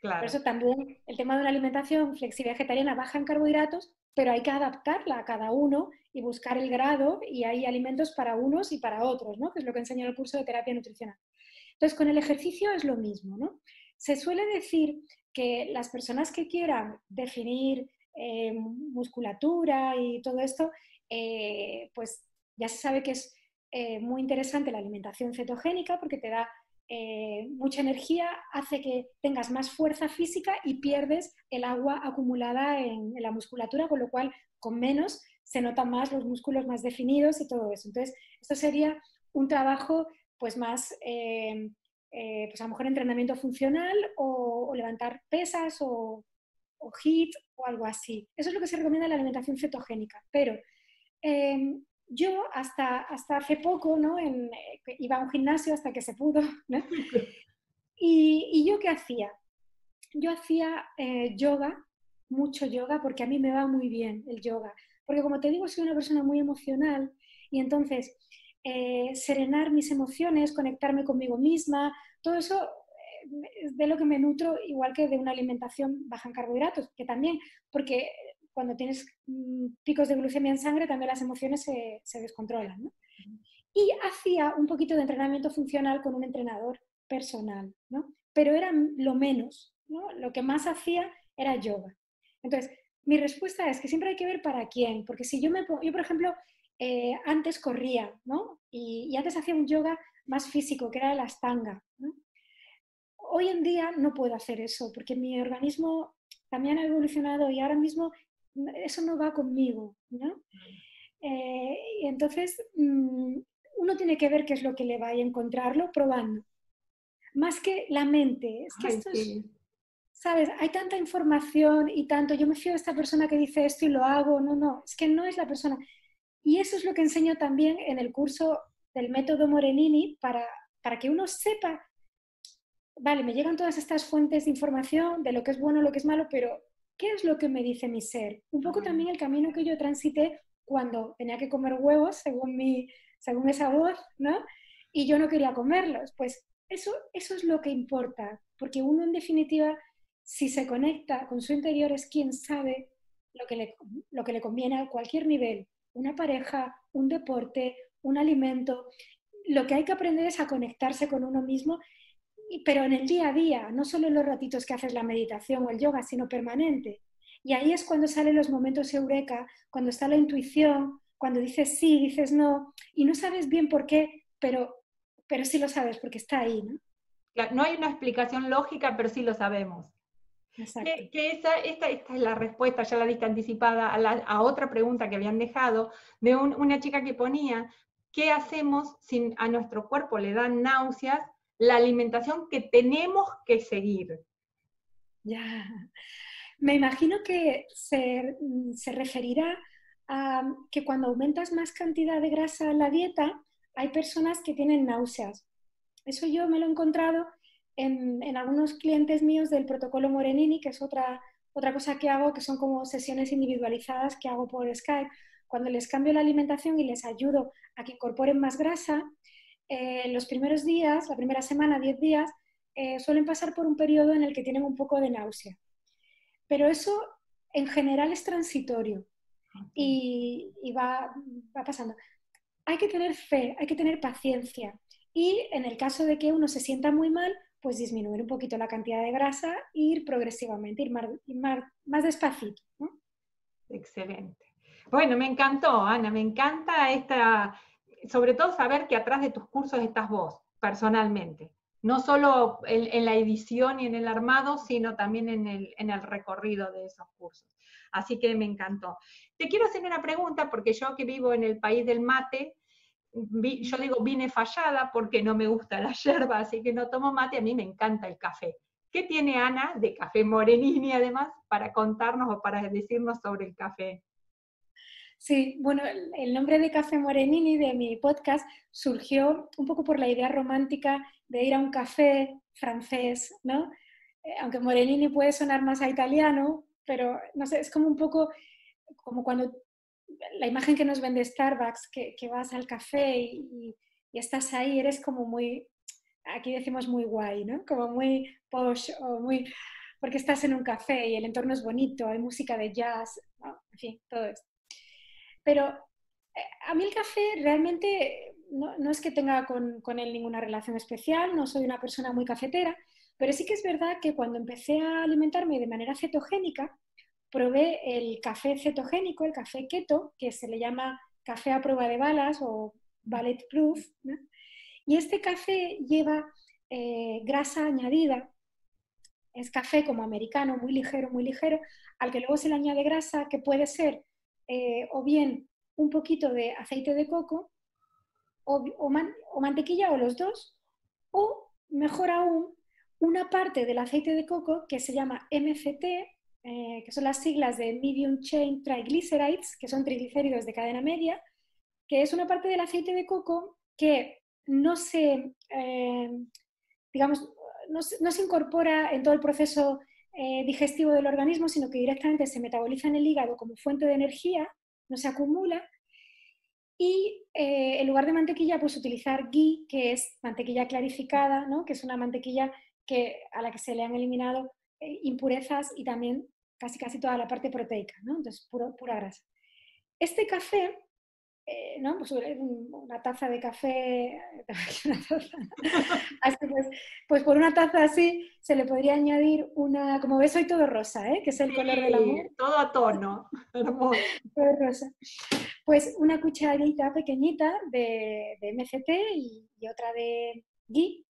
Claro. Por eso también el tema de una alimentación flexible vegetariana baja en carbohidratos, pero hay que adaptarla a cada uno y buscar el grado y hay alimentos para unos y para otros, ¿no? Que es lo que enseña el curso de terapia nutricional. Entonces, con el ejercicio es lo mismo, ¿no? Se suele decir que las personas que quieran definir eh, musculatura y todo esto, eh, pues ya se sabe que es eh, muy interesante la alimentación cetogénica porque te da eh, mucha energía, hace que tengas más fuerza física y pierdes el agua acumulada en, la musculatura, con lo cual con menos se notan más los músculos más definidos y todo eso. Entonces, esto sería un trabajo pues más, pues a lo mejor entrenamiento funcional o, levantar pesas o, o o algo así. Eso es lo que se recomienda en la alimentación cetogénica. Pero Em, yo hasta, hasta hace poco, ¿no? Eh, iba a un gimnasio hasta que se pudo. [laughs] Y, y yo qué hacía? Yo hacía eh, yoga, mucho yoga, porque a mí me va muy bien el yoga. Porque como te digo, soy una persona muy emocional y entonces eh, serenar mis emociones, conectarme conmigo misma, todo eso es de lo que me nutro, igual que de una alimentación baja en carbohidratos, que también, porque cuando tienes mm, picos de glucemia en sangre, también las emociones se, descontrolan. Y hacía un poquito de entrenamiento funcional con un entrenador personal, ¿no? pero era lo menos. ¿no? Lo que más hacía era yoga. Entonces, mi respuesta es que siempre hay que ver para quién, porque si yo me pongo, yo por ejemplo, eh, antes corría, ¿no? Y, antes hacía un yoga más físico, que era la astanga. Hoy en día no puedo hacer eso, porque mi organismo también ha evolucionado y ahora mismo eso no va conmigo, ¿no? Eh, y entonces mm, uno tiene que ver qué es lo que le va a encontrarlo probando. Más que la mente, es que esto es, ¿sabes? Hay tanta información y tanto, yo me fío de esta persona que dice esto y lo hago, no, no, es que no es la persona. Y eso es lo que enseño también en el curso del método Morenini para, para que uno sepa, vale, me llegan todas estas fuentes de información de lo que es bueno, lo que es malo, pero ¿qué es lo que me dice mi ser? Un poco también el camino que yo transité cuando tenía que comer huevos, según, mi, según esa voz, ¿no? Y yo no quería comerlos. Pues eso, eso es lo que importa, porque uno en definitiva, si se conecta con su interior, es quien sabe lo que le, lo que le conviene a cualquier nivel. Una pareja, un deporte, un alimento. Lo que hay que aprender es a conectarse con uno mismo pero en el día a día, no solo en los ratitos que haces la meditación o el yoga, sino permanente. Y ahí es cuando salen los momentos eureka, cuando está la intuición, cuando dices sí, dices no, y no sabes bien por qué, pero, pero sí lo sabes porque está ahí, ¿no? No hay una explicación lógica, pero sí lo sabemos. Que, esa, esta, esta, es la respuesta, ya la diste anticipada, a, otra pregunta que habían dejado, de una chica que ponía, ¿qué hacemos si a nuestro cuerpo le dan náuseas la alimentación que tenemos que seguir. Ya. Me imagino que se, referirá a que cuando aumentas más cantidad de grasa en la dieta, hay personas que tienen náuseas. Eso yo me lo he encontrado en, en, algunos clientes míos del protocolo Morenini, que es otra, otra cosa que hago, que son como sesiones individualizadas que hago por Skype. Cuando les cambio la alimentación y les ayudo a que incorporen más grasa, eh, los primeros días, la primera semana, 10 días, eh, suelen pasar por un periodo en el que tienen un poco de náusea. Pero eso en general es transitorio y, va, pasando. Hay que tener fe, hay que tener paciencia. Y en el caso de que uno se sienta muy mal, pues disminuir un poquito la cantidad de grasa e ir progresivamente, ir más, más, despacito. Excelente. Bueno, me encantó, Ana, me encanta esta, sobre todo saber que atrás de tus cursos estás vos, personalmente. No solo en, la edición y en el armado, sino también en el, en el recorrido de esos cursos. Así que me encantó. Te quiero hacer una pregunta, porque yo que vivo en el país del mate, yo digo vine fallada porque no me gusta la [laughs] yerba, así que no tomo mate, a mí me encanta el café. ¿Qué tiene Ana de Café Morenini además para contarnos o para decirnos sobre el café? Sí, bueno, el nombre de Café Morenini de mi podcast surgió un poco por la idea romántica de ir a un café francés, ¿no? Eh, aunque Morenini puede sonar más a italiano, pero no sé, es como un poco como cuando la imagen que nos vende Starbucks, que, vas al café y, estás ahí, eres como muy, aquí decimos muy guay, ¿no? Como muy posh o muy, porque estás en un café y el entorno es bonito, hay música de jazz, en fin, todo esto. Pero eh, a mí el café realmente no, es que tenga con, con, él ninguna relación especial, no soy una persona muy cafetera, pero sí que es verdad que cuando empecé a alimentarme de manera cetogénica, probé el café cetogénico, el café keto, que se le llama café a prueba de balas o ballet proof. Y este café lleva eh, grasa añadida, es café como americano, muy ligero, muy ligero, al que luego se le añade grasa que puede ser eh, o bien un poquito de aceite de coco o, mantequilla o los dos, o mejor aún, una parte del aceite de coco que se llama MCT, eh, que son las siglas de Medium Chain Triglycerides, que son triglicéridos de cadena media, que es una parte del aceite de coco que no se, eh, digamos, no, se incorpora en todo el proceso eh, digestivo del organismo, sino que directamente se metaboliza en el hígado como fuente de energía, no se acumula. Y en lugar de mantequilla, pues utilizar ghee, que es mantequilla clarificada, ¿no? que es una mantequilla que, a la que se le han eliminado impurezas y también casi casi toda la parte proteica, ¿no? Entonces, pura grasa. Este café, eh, ¿no? Pues una taza de café, [laughs] pues, pues, por una taza así se le podría añadir una, como ves hoy todo rosa, ¿eh? que es el color del amor. Todo a tono, hermoso. todo rosa. Pues una cucharita pequeñita de, de MCT y, y otra de ghee.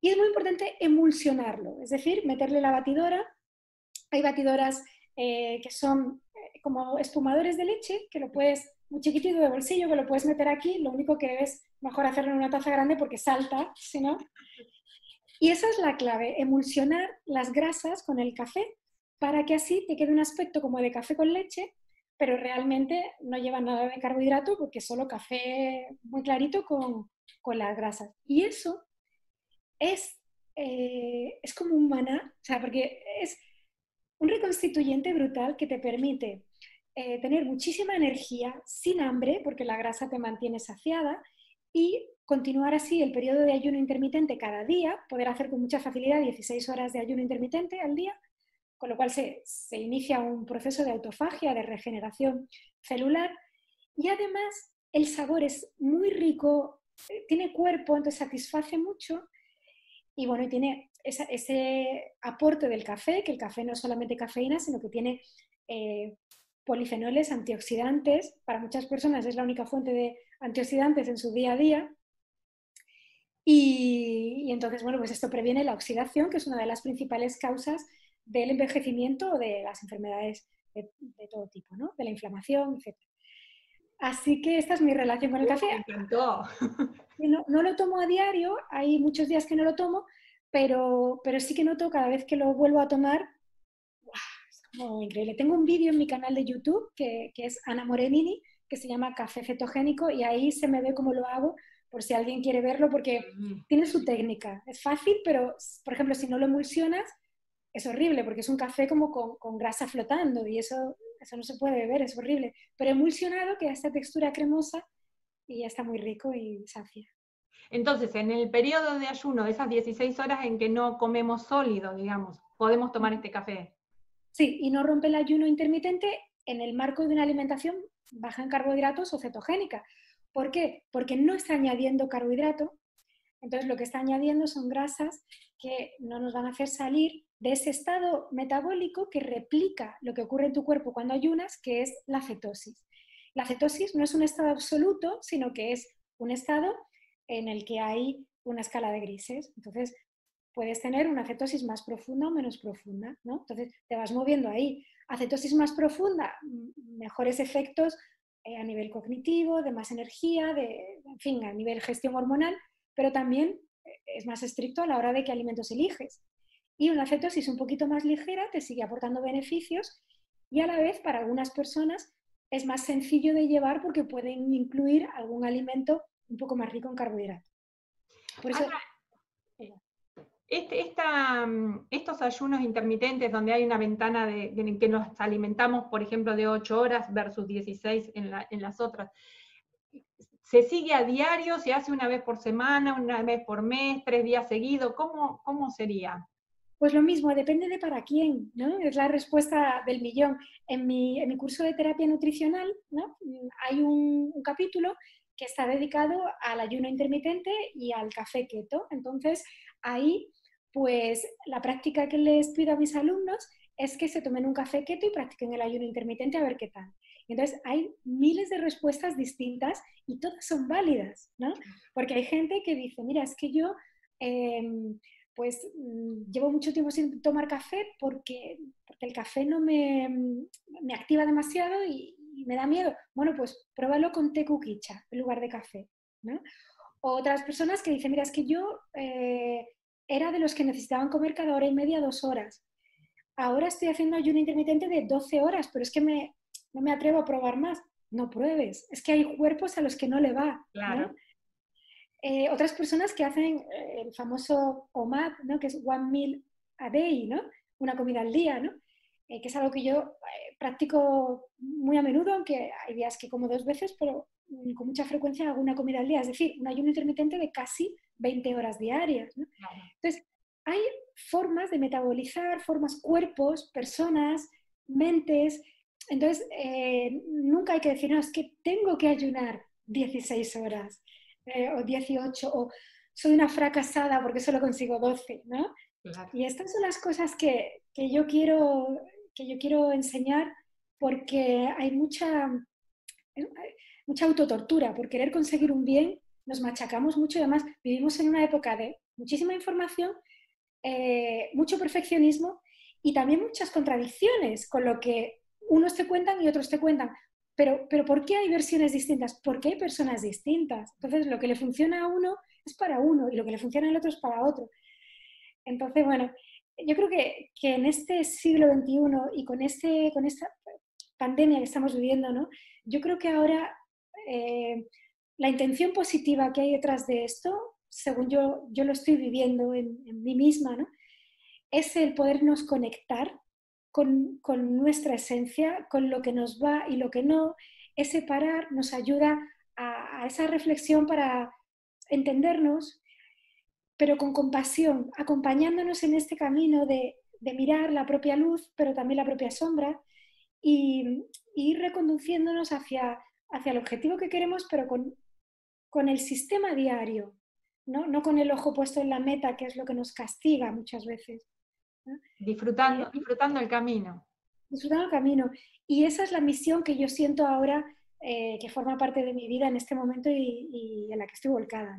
Y es muy importante emulsionarlo, es decir, meterle la batidora hay batidoras eh, que son como espumadores de leche, que lo puedes, muy chiquitito de bolsillo, que lo puedes meter aquí, lo único que es mejor hacerlo en una taza grande porque salta. Y esa es la clave, emulsionar las grasas con el café para que así te quede un aspecto como de café con leche, pero realmente no lleva nada de carbohidrato porque es solo café muy clarito con, con las grasas. Y eso es, eh, es como un maná, o sea, porque es un reconstituyente brutal que te permite eh, tener muchísima energía sin hambre, porque la grasa te mantiene saciada, y continuar así el periodo de ayuno intermitente cada día, poder hacer con mucha facilidad 16 horas de ayuno intermitente al día, con lo cual se, inicia un proceso de autofagia, de regeneración celular, y además el sabor es muy rico, eh, tiene cuerpo, entonces satisface mucho, y bueno, tiene ese aporte del café, que el café no es solamente cafeína, sino que tiene eh, polifenoles, antioxidantes. Para muchas personas es la única fuente de antioxidantes en su día a día. Y, entonces, bueno, pues esto previene la oxidación, que es una de las principales causas del envejecimiento o de las enfermedades de, todo tipo, ¿no? De la inflamación, etc. Así que esta es mi relación con el café. Me encantó. [laughs] No, no, lo tomo a diario, hay muchos días que no lo tomo, pero, pero sí que noto cada vez que lo vuelvo a tomar, como increíble. Tengo un vídeo en mi canal de YouTube que, que, es Ana Morenini, que se llama Café Cetogénico, y ahí se me ve cómo lo hago, por si alguien quiere verlo, porque tiene su técnica. Es fácil, pero, por ejemplo, si no lo emulsionas, es horrible, porque es un café como con, con grasa flotando, y eso, eso no se puede beber, es horrible. Pero emulsionado queda esta textura cremosa y ya está muy rico y sacia. Entonces, en el periodo de ayuno, esas 16 horas en que no comemos sólido, digamos, podemos tomar este café. Sí, y no rompe el ayuno intermitente en el marco de una alimentación baja en carbohidratos o cetogénica. ¿Por qué? Porque no está añadiendo carbohidrato, Entonces lo que está añadiendo son grasas que no nos van a hacer salir de ese estado metabólico que replica lo que ocurre en tu cuerpo cuando ayunas, que es la cetosis. La cetosis no es un estado absoluto, sino que es un estado en el que hay una escala de grises. Entonces, puedes tener una cetosis más profunda o menos profunda, ¿no? Entonces, te vas moviendo ahí. Acetosis más profunda, mejores efectos eh, a nivel cognitivo, de más energía, de, en fin, a nivel gestión hormonal, pero también eh, es más estricto a la hora de qué alimentos eliges. Y una cetosis un poquito más ligera te sigue aportando beneficios y a la vez para algunas personas es más sencillo de llevar porque pueden incluir algún alimento un poco más rico en carbohidratos. Por eso, este, mm, estos ayunos intermitentes donde hay una ventana de, en que nos alimentamos, por ejemplo, de 8 horas versus 16 en, las otras, ¿se sigue a diario? ¿Se hace una vez por semana, una vez por mes, tres días seguidos? ¿Cómo, sería? Pues lo mismo, depende de para quién, ¿no? Es la respuesta del millón. En mi, en curso de terapia nutricional ¿no? hay un, un, capítulo que está dedicado al ayuno intermitente y al café keto. Entonces, ahí, pues la práctica que les pido a mis alumnos es que se tomen un café keto y practiquen el ayuno intermitente a ver qué tal. Entonces, hay miles de respuestas distintas y todas son válidas, ¿no? Porque hay gente que dice, mira, es que yo... Em, pues mm, llevo mucho tiempo sin tomar café porque, porque el café no me, me activa demasiado y, me da miedo. Bueno, pues pruébalo con té cuquicha en lugar de café. ¿no? Otras personas que dicen, mira, es que yo eh, era de los que necesitaban comer cada hora y media, dos horas. Ahora estoy haciendo ayuno intermitente de 12 horas, pero es que me, no me atrevo a probar más. No pruebes. Es que hay cuerpos a los que no le va. Claro. Eh, otras personas que hacen eh, el famoso OMAD, ¿no? que es One Meal a Day, ¿no? una comida al día, ¿no? Eh, que es algo que yo practico muy a menudo, aunque hay días que como dos veces, pero mm, con mucha frecuencia hago una comida al día, es decir, un ayuno intermitente de casi 20 horas diarias. ¿no? Entonces, hay formas de metabolizar, formas, cuerpos, personas, mentes. Entonces, nunca hay que decir, no, es que tengo que ayunar 16 horas. Eh, o 18, o soy una fracasada porque solo consigo 12, ¿no? Y estas son las cosas que, que, yo quiero, que yo quiero enseñar porque hay mucha, mucha autotortura. Por querer conseguir un bien nos machacamos mucho y además vivimos en una época de muchísima información, eh, mucho perfeccionismo y también muchas contradicciones con lo que unos te cuentan y otros te cuentan. Pero, pero ¿por qué hay versiones distintas? Porque hay personas distintas. Entonces, lo que le funciona a uno es para uno y lo que le funciona al otro es para otro. Entonces, bueno, yo creo que, que en este siglo XXI y con, este, con esta pandemia que estamos viviendo, ¿no? yo creo que ahora eh, la intención positiva que hay detrás de esto, según yo, yo lo estoy viviendo en, mí misma, ¿no? es el podernos conectar con, nuestra esencia, con lo que nos va y lo que no. Ese parar nos ayuda a, esa reflexión para entendernos, pero con compasión, acompañándonos en este camino de, mirar la propia luz, pero también la propia sombra, y, ir reconduciéndonos hacia, hacia el objetivo que queremos, pero con, con el sistema diario, ¿no? no con el ojo puesto en la meta, que es lo que nos castiga muchas veces. Disfrutando, disfrutando el camino. Disfrutando el camino. Y esa es la misión que yo siento ahora eh, que forma parte de mi vida en este momento y, en la que estoy volcada.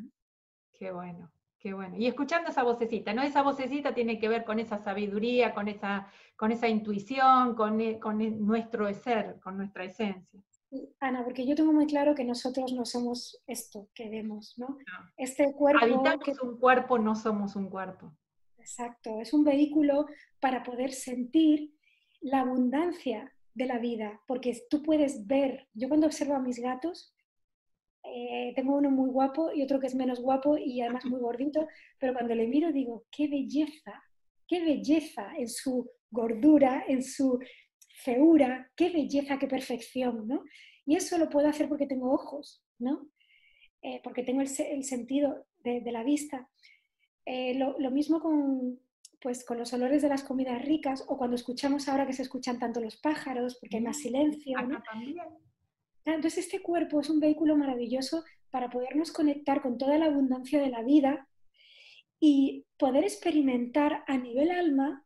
Qué bueno, qué bueno. Y escuchando esa vocecita, ¿no? Esa vocecita tiene que ver con esa sabiduría, con esa, con esa intuición, con, e, con nuestro ser, con nuestra esencia. Ana, porque yo tengo muy claro que nosotros no somos esto que vemos, ¿no? Este cuerpo... Habitamos un cuerpo, no somos un cuerpo. Exacto, es un vehículo para poder sentir la abundancia de la vida, porque tú puedes ver, yo cuando observo a mis gatos, eh, tengo uno muy guapo y otro que es menos guapo y además muy gordito, pero cuando le miro digo, qué belleza, qué belleza en su gordura, en su feura, qué belleza, qué perfección, ¿no? Y eso lo puedo hacer porque tengo ojos, ¿no? Eh, porque tengo el, sentido de, la vista. Eh, lo, mismo con, pues, con los olores de las comidas ricas o cuando escuchamos ahora que se escuchan tanto los pájaros porque hay más mm, silencio. Entonces este cuerpo es un vehículo maravilloso para podernos conectar con toda la abundancia de la vida y poder experimentar a nivel alma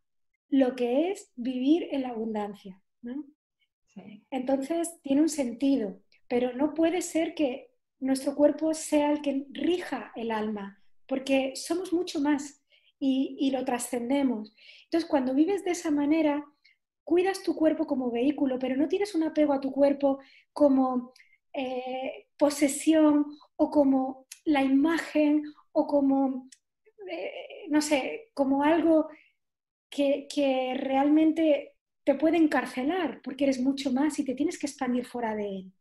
lo que es vivir en la abundancia. Entonces tiene un sentido, pero no puede ser que nuestro cuerpo sea el que rija el alma, porque somos mucho más y, lo trascendemos. Entonces, cuando vives de esa manera, cuidas tu cuerpo como vehículo, pero no tienes un apego a tu cuerpo como eh, posesión o como la imagen o como, eh, no sé, como algo que, que, realmente te puede encarcelar porque eres mucho más y te tienes que expandir fuera de él.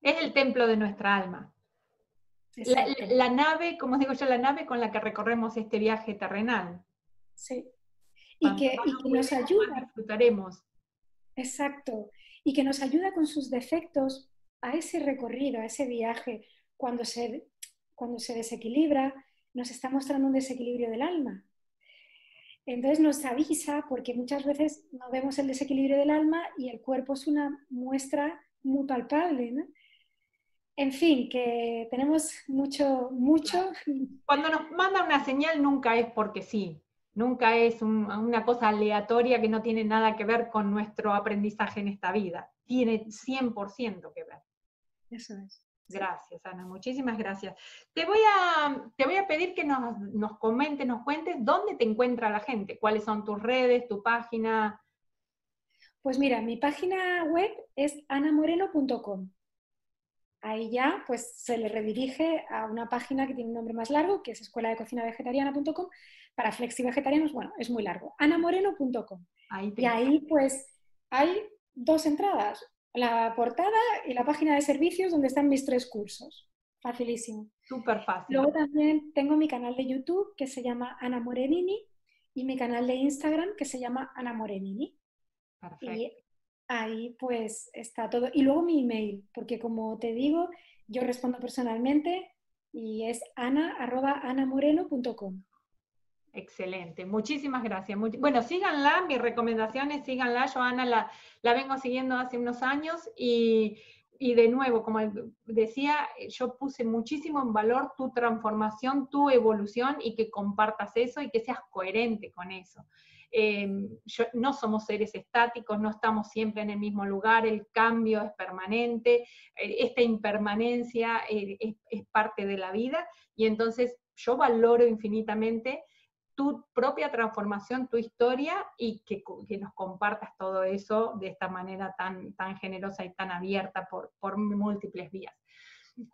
Es el templo de nuestra alma. La, nave, como digo yo, la nave con la que recorremos este viaje terrenal. Sí. Y que, nos ayuda. Disfrutaremos. Exacto. Y que nos ayuda con sus defectos a ese recorrido, a ese viaje. Cuando se, cuando se desequilibra, nos está mostrando un desequilibrio del alma. Entonces nos avisa porque muchas veces no vemos el desequilibrio del alma y el cuerpo es una muestra muy palpable. ¿no? En fin, que tenemos mucho, mucho. Cuando nos manda una señal nunca es porque sí, nunca es una cosa aleatoria que no tiene nada que ver con nuestro aprendizaje en esta vida. Tiene 100% que ver. Eso es. Gracias, Ana, muchísimas gracias. Te voy a, te voy a pedir que nos, nos comentes, nos cuentes dónde te encuentra la gente, cuáles son tus redes, tu página. Pues mira, mi página web es anamoreno.com ahí ya pues se le redirige a una página que tiene un nombre más largo, que es escuela de cocina vegetariana.com. Para flexi vegetarianos, bueno, es muy largo. anamoreno.com. Y ahí pues hay dos entradas, la portada y la página de servicios donde están mis tres cursos. Facilísimo. Súper fácil. Luego también tengo mi canal de YouTube que se llama Ana Morenini y mi canal de Instagram que se llama Ana Morenini. Perfecto ahí pues está todo. Y luego mi email, porque como te digo, yo respondo personalmente y es ana.anamoreno.com. Excelente, muchísimas gracias. bueno, síganla, mis recomendaciones, síganla. Yo Ana la, la vengo siguiendo hace unos años y, y de nuevo, como decía, yo puse muchísimo en valor tu transformación, tu evolución y que compartas eso y que seas coherente con eso. Em, no somos seres estáticos, no estamos siempre en el mismo lugar, el cambio es permanente, eh, esta impermanencia eh, es, parte de la vida y entonces yo valoro infinitamente tu propia transformación, tu historia y que, nos compartas todo eso de esta manera tan, tan generosa y tan abierta por, por múltiples vías.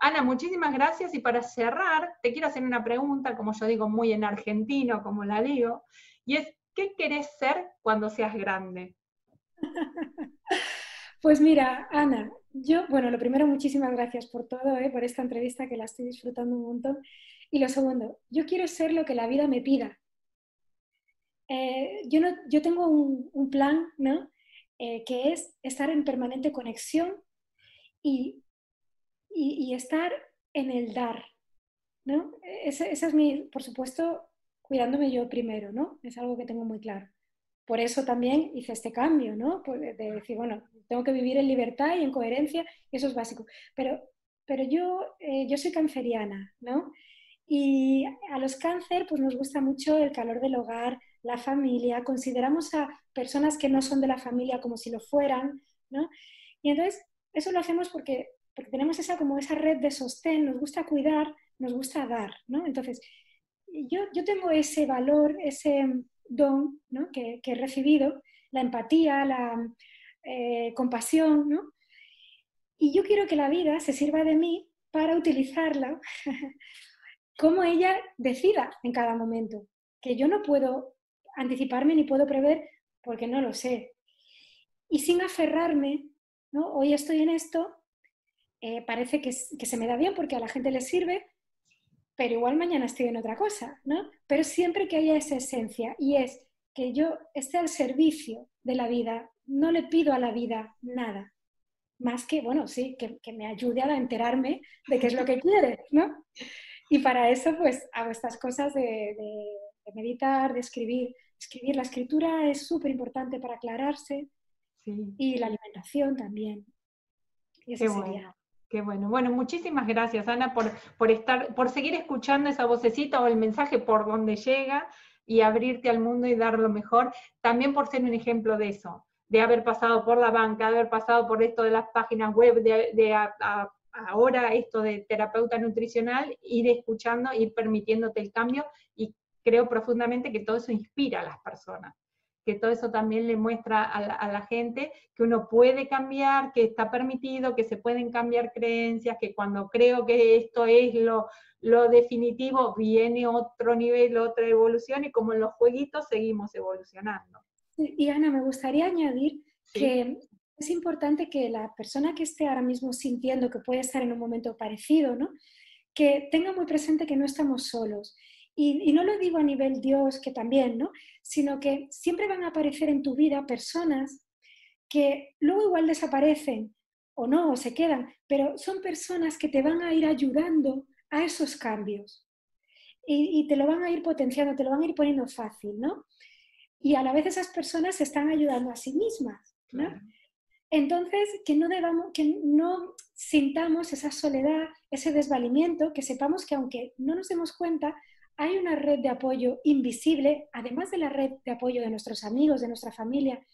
Ana, muchísimas gracias y para cerrar, te quiero hacer una pregunta, como yo digo, muy en argentino, como la digo, y es, ¿Qué querés ser cuando seas grande? [laughs] Pues mira, Ana, yo, bueno, lo primero, muchísimas gracias por todo, ¿eh? por esta entrevista que la estoy disfrutando un montón. Y lo segundo, yo quiero ser lo que la vida me pida. Eh, yo, no, yo tengo un, plan, ¿no? Eh, que es estar en permanente conexión y, y, estar en el dar, ¿no? Esa, esa es mi, por supuesto, cuidándome yo primero, ¿no? Es algo que tengo muy claro. Por eso también hice este cambio, ¿no? Pues de decir, bueno, tengo que vivir en libertad y en coherencia, y eso es básico. Pero, pero yo, eh, yo soy canceriana, ¿no? Y a los cáncer, pues nos gusta mucho el calor del hogar, la familia, consideramos a personas que no son de la familia como si lo fueran, ¿no? Y entonces, eso lo hacemos porque, porque tenemos esa, como esa red de sostén, nos gusta cuidar, nos gusta dar, ¿no? Entonces, yo, yo tengo ese valor, ese don ¿no? que, que, he recibido, la empatía, la eh, compasión, ¿no? y yo quiero que la vida se sirva de mí para utilizarla [laughs] como ella decida en cada momento, que yo no puedo anticiparme ni puedo prever porque no lo sé. Y sin aferrarme, ¿no? hoy estoy en esto, eh, parece que, que, se me da bien porque a la gente le sirve, pero igual mañana estoy en otra cosa, ¿no? Pero siempre que haya esa esencia y es que yo esté al servicio de la vida, no le pido a la vida nada, más que, bueno, sí, que, me ayude a enterarme de qué es lo que [laughs] quiere, ¿no? Y para eso, pues, hago estas cosas de, meditar, de escribir. Escribir, la escritura es súper importante para aclararse y la alimentación también. Y eso sería Qué bueno. Bueno, muchísimas gracias, Ana, por, por, estar, por seguir escuchando esa vocecita o el mensaje por donde llega y abrirte al mundo y dar lo mejor. También por ser un ejemplo de eso, de haber pasado por la banca, de haber pasado por esto de las páginas web, de, ahora esto de terapeuta nutricional, ir escuchando, ir permitiéndote el cambio y creo profundamente que todo eso inspira a las personas que todo eso también le muestra a la, gente que uno puede cambiar, que está permitido, que se pueden cambiar creencias, que cuando creo que esto es lo, lo definitivo, viene otro nivel, otra evolución, y como en los jueguitos seguimos evolucionando. Y Ana, me gustaría añadir que es importante que la persona que esté ahora mismo sintiendo que puede estar en un momento parecido, ¿no? que tenga muy presente que no estamos solos y, no lo digo a nivel Dios, que también, ¿no? Sino que siempre van a aparecer en tu vida personas que luego igual desaparecen o no, o se quedan, pero son personas que te van a ir ayudando a esos cambios. Y, te lo van a ir potenciando, te lo van a ir poniendo fácil, ¿no? Y a la vez esas personas se están ayudando a sí mismas, ¿no? Entonces, que no, debamos, que no sintamos esa soledad, ese desvalimiento, que sepamos que aunque no nos demos cuenta, hay una red de apoyo invisible, además de la red de apoyo de nuestros amigos, de nuestra familia.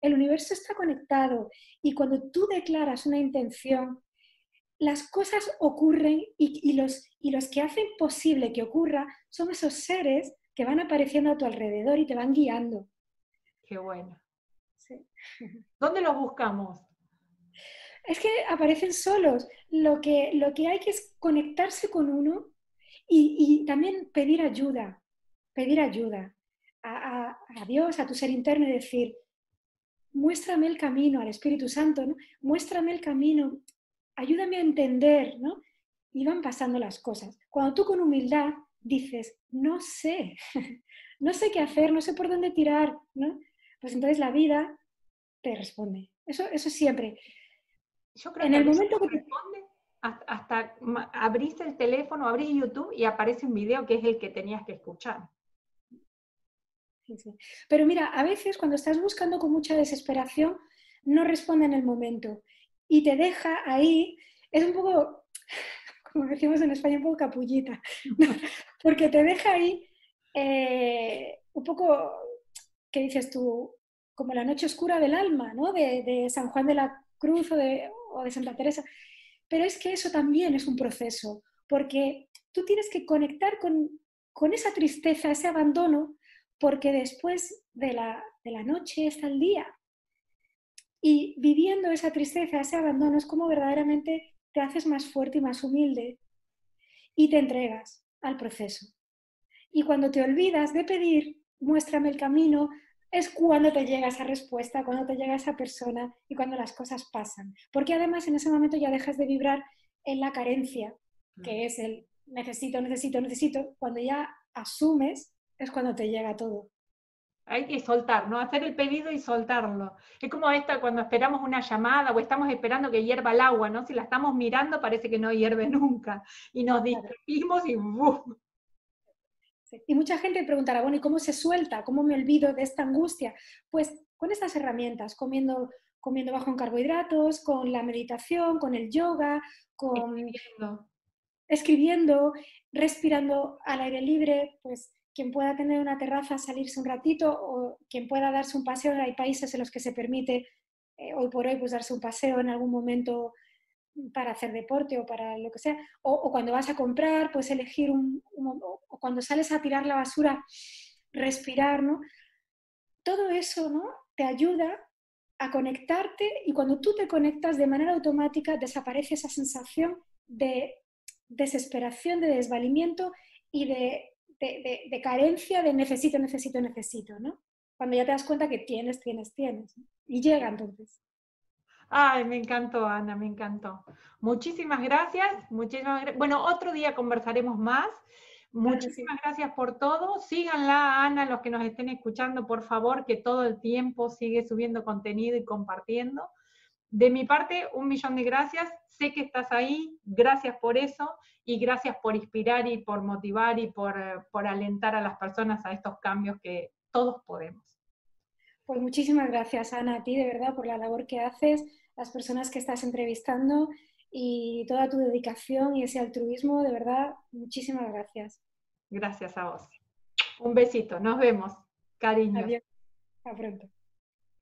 El universo está conectado y cuando tú declaras una intención, las cosas ocurren y, los, y los que hacen posible que ocurra son esos seres que van apareciendo a tu alrededor y te van guiando. Qué bueno. [laughs] ¿Dónde los buscamos? Es que aparecen solos. Lo que, lo que hay que es conectarse con uno y, también pedir ayuda, pedir ayuda a, Dios, a tu ser interno y decir, muéstrame el camino, al Espíritu Santo, ¿no? muéstrame el camino, ayúdame a entender, ¿no? Y van pasando las cosas. Cuando tú con humildad dices, no sé, [laughs] no sé qué hacer, no sé por dónde tirar, ¿no? Pues entonces la vida te responde. Eso, eso siempre. Yo creo en el momento que hasta abrís el teléfono, abrís YouTube y aparece un video que es el que tenías que escuchar. Pero mira, a veces cuando estás buscando con mucha desesperación, no responde en el momento y te deja ahí, es un poco, [laughs] como decimos en España, un poco capullita, [laughs] porque te deja ahí eh, un poco, ¿qué dices tú? Como la noche oscura del alma, ¿no? De, San Juan de la Cruz o de, o de Santa Teresa. Pero es que eso también es un proceso, porque tú tienes que conectar con, esa tristeza, ese abandono, porque después de la, noche está el día. Y viviendo esa tristeza, ese abandono, es como verdaderamente te haces más fuerte y más humilde y te entregas al proceso. Y cuando te olvidas de pedir, muéstrame el camino, es cuando te llega esa respuesta, cuando te llega esa persona y cuando las cosas pasan. Porque además en ese momento ya dejas de vibrar en la carencia, que es el necesito, necesito, necesito. Cuando ya asumes, es cuando te llega todo. Hay que soltar, ¿no? Hacer el pedido y soltarlo. Es como esta cuando esperamos una llamada o estamos esperando que hierva el agua, ¿no? Si la estamos mirando parece que no hierve [laughs] nunca. Y nos distraímos y ¡bum! Y mucha gente preguntará, bueno, ¿y cómo se suelta? ¿Cómo me olvido de esta angustia? Pues con estas herramientas, comiendo, comiendo bajo en carbohidratos, con la meditación, con el yoga, con escribiendo. escribiendo, respirando al aire libre, pues quien pueda tener una terraza, salirse un ratito, o quien pueda darse un paseo, hay países en los que se permite eh, hoy por hoy pues darse un paseo en algún momento para hacer deporte o para lo que sea, o, cuando vas a comprar, puedes elegir un, o cuando sales a tirar la basura, respirar, ¿no? Todo eso, ¿no? Te ayuda a conectarte y cuando tú te conectas de manera automática desaparece esa sensación de desesperación, de desvalimiento y de, de, carencia de necesito, necesito, necesito, ¿no? Cuando ya te das cuenta que tienes, tienes, tienes. Y llega entonces. Ay, me encantó, Ana, me encantó. Muchísimas gracias. Muchísimas Bueno, otro día conversaremos más. Muchísimas gracias por todo. Síganla, Ana, los que nos estén escuchando, por favor, que todo el tiempo sigue subiendo contenido y compartiendo. De mi parte, un millón de gracias. Sé que estás ahí. Gracias por eso y gracias por inspirar y por motivar y por, por alentar a las personas a estos cambios que todos podemos. Pues muchísimas gracias, Ana, a ti de verdad por la labor que haces las personas que estás entrevistando y toda tu dedicación y ese altruismo, de verdad, muchísimas gracias. Gracias a vos. Un besito, nos vemos. Cariño. Adiós. Hasta pronto.